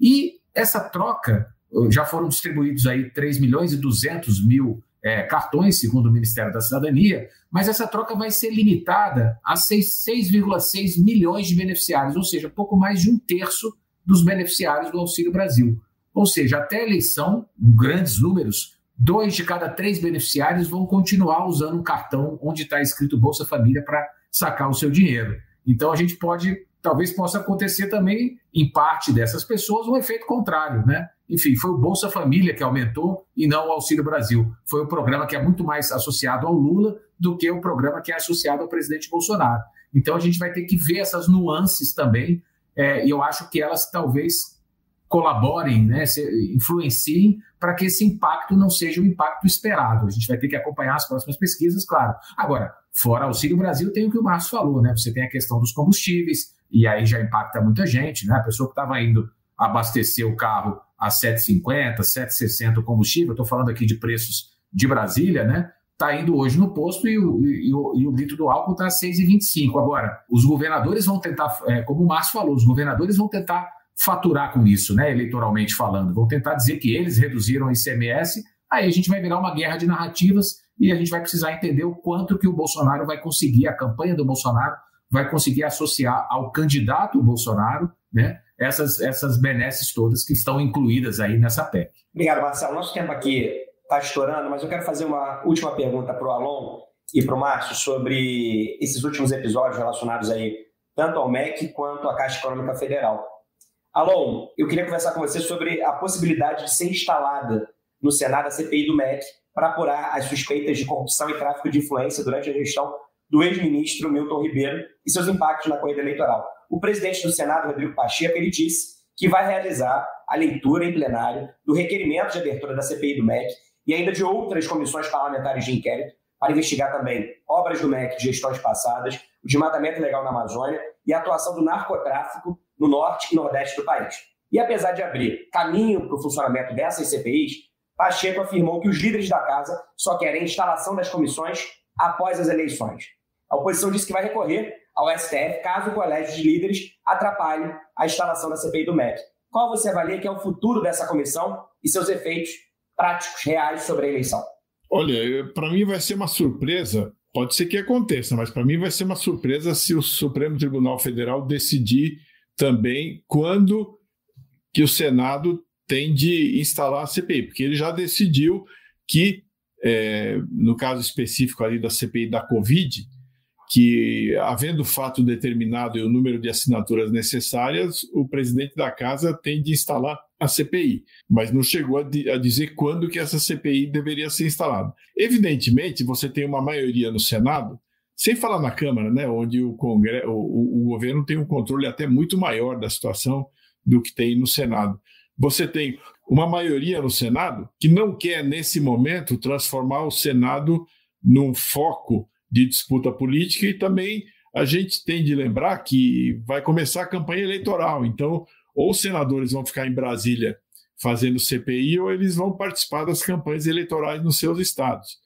E essa troca, já foram distribuídos aí 3 milhões e 200 mil é, cartões, segundo o Ministério da Cidadania, mas essa troca vai ser limitada a 6,6 milhões de beneficiários, ou seja, pouco mais de um terço dos beneficiários do Auxílio Brasil. Ou seja, até a eleição, em grandes números, dois de cada três beneficiários vão continuar usando um cartão onde está escrito Bolsa Família para sacar o seu dinheiro. Então a gente pode, talvez possa acontecer também, em parte dessas pessoas, um efeito contrário, né? Enfim, foi o Bolsa Família que aumentou e não o Auxílio Brasil. Foi o programa que é muito mais associado ao Lula do que o programa que é associado ao presidente Bolsonaro. Então a gente vai ter que ver essas nuances também, é, e eu acho que elas talvez colaborem, né, influenciem para que esse impacto não seja o impacto esperado. A gente vai ter que acompanhar as próximas pesquisas, claro. Agora, fora Auxílio Brasil, tem o que o Márcio falou, né? Você tem a questão dos combustíveis, e aí já impacta muita gente, né? A pessoa que estava indo abastecer o carro a 7,50, 7,60 o combustível, estou falando aqui de preços de Brasília, né? Está indo hoje no posto e o, e o, e o litro do álcool está a 6,25. Agora, os governadores vão tentar, é, como o Márcio falou, os governadores vão tentar faturar com isso, né, eleitoralmente falando. Vão tentar dizer que eles reduziram o ICMS, aí a gente vai virar uma guerra de narrativas e a gente vai precisar entender o quanto que o Bolsonaro vai conseguir, a campanha do Bolsonaro vai conseguir associar ao candidato Bolsonaro, né, essas, essas benesses todas que estão incluídas aí nessa PEC. Obrigado, Marcelo. Nosso tempo aqui está estourando, mas eu quero fazer uma última pergunta para o Alon e para o Márcio sobre esses últimos episódios relacionados aí tanto ao MEC quanto à Caixa Econômica Federal. Alon, eu queria conversar com você sobre a possibilidade de ser instalada no Senado a CPI do MEC para apurar as suspeitas de corrupção e tráfico de influência durante a gestão do ex-ministro Milton Ribeiro e seus impactos na corrida eleitoral. O presidente do Senado, Rodrigo Pacheco, ele disse que vai realizar a leitura em plenário do requerimento de abertura da CPI do MEC e ainda de outras comissões parlamentares de inquérito para investigar também obras do MEC de gestões passadas, o desmatamento legal na Amazônia e a atuação do narcotráfico no norte e nordeste do país. E apesar de abrir caminho para o funcionamento dessas CPIs, Pacheco afirmou que os líderes da casa só querem a instalação das comissões após as eleições. A oposição disse que vai recorrer ao STF caso o colégio de líderes atrapalhe a instalação da CPI do MEC. Qual você avalia que é o futuro dessa comissão e seus efeitos práticos, reais sobre a eleição? Olha, para mim vai ser uma surpresa. Pode ser que aconteça, mas para mim vai ser uma surpresa se o Supremo Tribunal Federal decidir também quando que o Senado tem de instalar a CPI, porque ele já decidiu que, é, no caso específico ali da CPI da Covid, que, havendo fato determinado e o número de assinaturas necessárias, o presidente da casa tem de instalar a CPI, mas não chegou a, a, dizer quando que essa CPI deveria ser instalada. Evidentemente, você tem uma maioria no Senado, sem falar na Câmara, né, onde o, Congresso, o, o governo tem um controle até muito maior da situação do que tem no Senado. Você tem uma maioria no Senado que não quer, nesse momento, transformar o Senado num foco de disputa política e também a gente tem de lembrar que vai começar a campanha eleitoral. Então, ou os senadores vão ficar em Brasília fazendo CPI ou eles vão participar das campanhas eleitorais nos seus estados.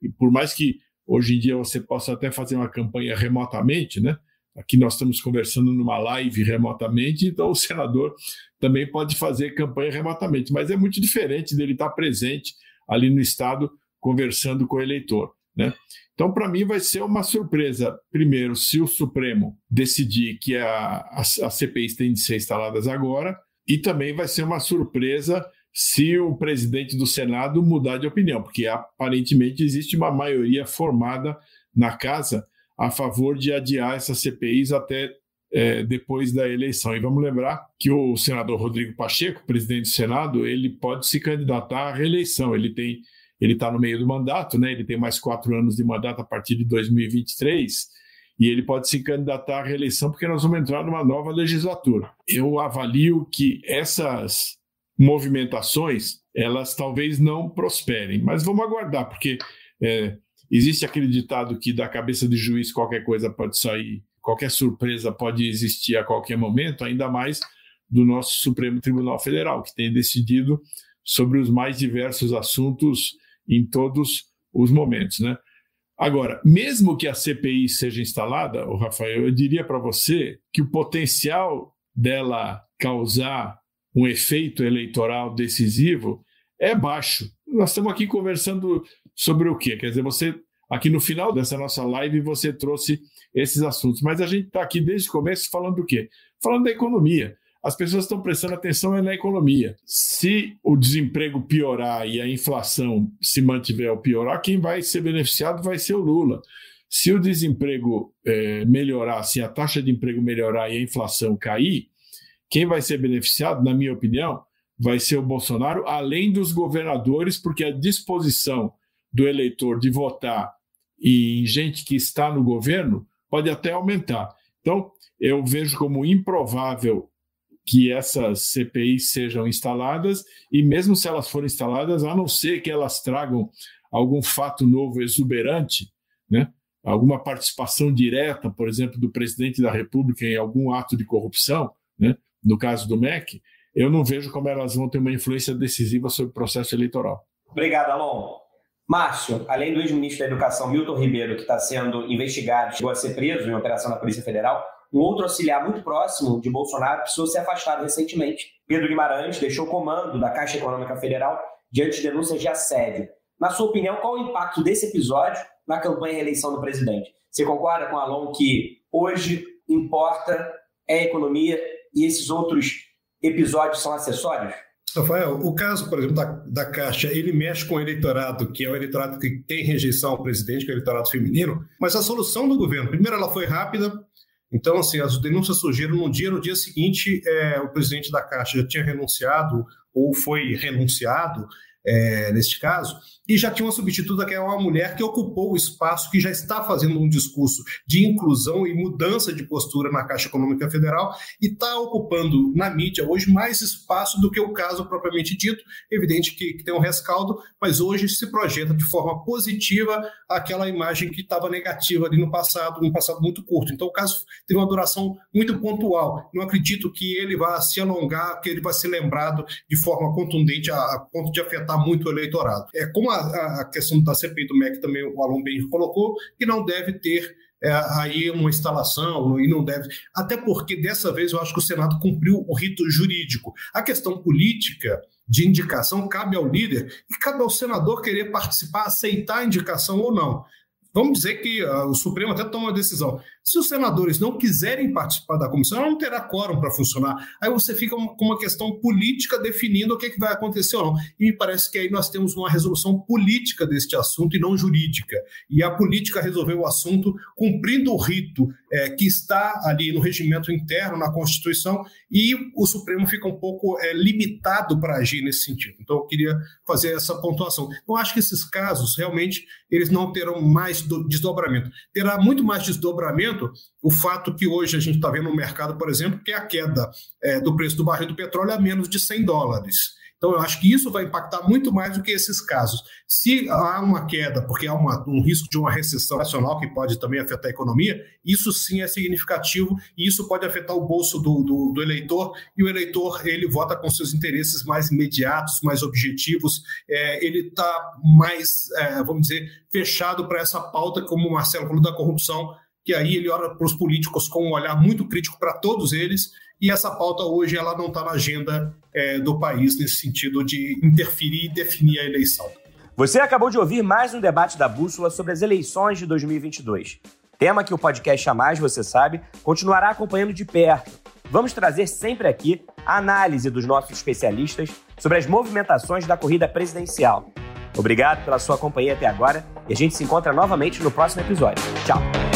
E por mais que hoje em dia você possa até fazer uma campanha remotamente, né? Aqui nós estamos conversando numa live remotamente, então o senador também pode fazer campanha remotamente, mas é muito diferente dele estar presente ali no estado conversando com o eleitor. Né? Então, para mim, vai ser uma surpresa, primeiro, se o Supremo decidir que a, as, as CPIs têm de ser instaladas agora, e também vai ser uma surpresa se o presidente do Senado mudar de opinião, porque aparentemente existe uma maioria formada na casa a favor de adiar essas CPIs até é, depois da eleição. E vamos lembrar que o senador Rodrigo Pacheco, presidente do Senado, ele pode se candidatar à reeleição. Ele tem ele está no meio do mandato, né? ele tem mais quatro anos de mandato a partir de 2023, e ele pode se candidatar à reeleição porque nós vamos entrar numa nova legislatura. Eu avalio que essas movimentações, elas talvez não prosperem, mas vamos aguardar, porque é, existe aquele ditado que da cabeça de juiz qualquer coisa pode sair, qualquer surpresa pode existir a qualquer momento, ainda mais do nosso Supremo Tribunal Federal, que tem decidido sobre os mais diversos assuntos em todos os momentos, né? Agora, mesmo que a CPI seja instalada, o Rafael, eu diria para você que o potencial dela causar um efeito eleitoral decisivo é baixo. Nós estamos aqui conversando sobre o quê? Quer dizer, você aqui no final dessa nossa live você trouxe esses assuntos, mas a gente está aqui desde o começo falando do quê? Falando da economia as pessoas estão prestando atenção na economia. Se o desemprego piorar e a inflação se mantiver ou piorar, quem vai ser beneficiado vai ser o Lula. Se o desemprego é, melhorar, se a taxa de emprego melhorar e a inflação cair, quem vai ser beneficiado, na minha opinião, vai ser o Bolsonaro, além dos governadores, porque a disposição do eleitor de votar em gente que está no governo pode até aumentar. Então, eu vejo como improvável que essas CPIs sejam instaladas, e mesmo se elas forem instaladas, a não ser que elas tragam algum fato novo exuberante, né? alguma participação direta, por exemplo, do presidente da República em algum ato de corrupção, né? No caso do MEC, eu não vejo como elas vão ter uma influência decisiva sobre o processo eleitoral. Obrigado, Alon. Márcio, além do ex-ministro da Educação Milton Ribeiro, que está sendo investigado, chegou a ser preso em operação da Polícia Federal, um outro auxiliar muito próximo de Bolsonaro precisou ser afastado recentemente. Pedro Guimarães deixou o comando da Caixa Econômica Federal diante de denúncias de assédio. Na sua opinião, qual o impacto desse episódio na campanha e eleição do presidente? Você concorda com o Alon que hoje importa é a economia e esses outros episódios são acessórios? Rafael, o caso, por exemplo, da, da Caixa, ele mexe com o eleitorado, que é o eleitorado que tem rejeição ao presidente, que é o eleitorado feminino, mas a solução do governo, primeiro, ela foi rápida, Então, assim, as denúncias surgiram no dia, no dia seguinte, é, o presidente da Caixa já tinha renunciado ou foi renunciado, é, neste caso, e já tinha uma substituta que é uma mulher que ocupou o espaço, que já está fazendo um discurso de inclusão e mudança de postura na Caixa Econômica Federal e está ocupando na mídia hoje mais espaço do que o caso propriamente dito. Evidente que, que tem um rescaldo, mas hoje se projeta de forma positiva aquela imagem que estava negativa ali no passado, no passado muito curto. Então o caso teve uma duração muito pontual. Não acredito que ele vá se alongar, que ele vai ser lembrado de forma contundente a, a ponto de afetar muito o eleitorado. É como a a, a questão da CPI do MEC também o Alon bem colocou, que não deve ter é, aí uma instalação e não deve. Até porque dessa vez eu acho que o Senado cumpriu o rito jurídico. A questão política de indicação cabe ao líder e cabe ao senador querer participar, aceitar a indicação ou não. Vamos dizer que uh, o Supremo até toma uma decisão. Se os senadores não quiserem participar da comissão, ela não terá quórum para funcionar. Aí você fica com uma questão política definindo o que, é que vai acontecer ou não. E me parece que aí nós temos uma resolução política deste assunto e não jurídica. E a política resolveu o assunto cumprindo o rito é, que está ali no regimento interno, na Constituição, e o Supremo fica um pouco é, limitado para agir nesse sentido. Então, eu queria fazer essa pontuação. Então, acho que esses casos, realmente, eles não terão mais desdobramento. Terá muito mais desdobramento o fato que hoje a gente está vendo no mercado, por exemplo, que é a queda é, do preço do barril do petróleo a menos de 100 dólares. Então, eu acho que isso vai impactar muito mais do que esses casos. Se há uma queda, porque há uma, um risco de uma recessão nacional que pode também afetar a economia, isso sim é significativo e isso pode afetar o bolso do, do, do eleitor e o eleitor ele vota com seus interesses mais imediatos, mais objetivos, é, ele está mais, é, vamos dizer, fechado para essa pauta, como o Marcelo falou, da corrupção, que aí ele olha para os políticos com um olhar muito crítico para todos eles e essa pauta hoje ela não está na agenda é, do país nesse sentido de interferir e definir a eleição. Você acabou de ouvir mais um debate da Bússola sobre as eleições de 2022. Tema que o podcast A Mais Você Sabe continuará acompanhando de perto. Vamos trazer sempre aqui a análise dos nossos especialistas sobre as movimentações da corrida presidencial. Obrigado pela sua companhia até agora e a gente se encontra novamente no próximo episódio. Tchau!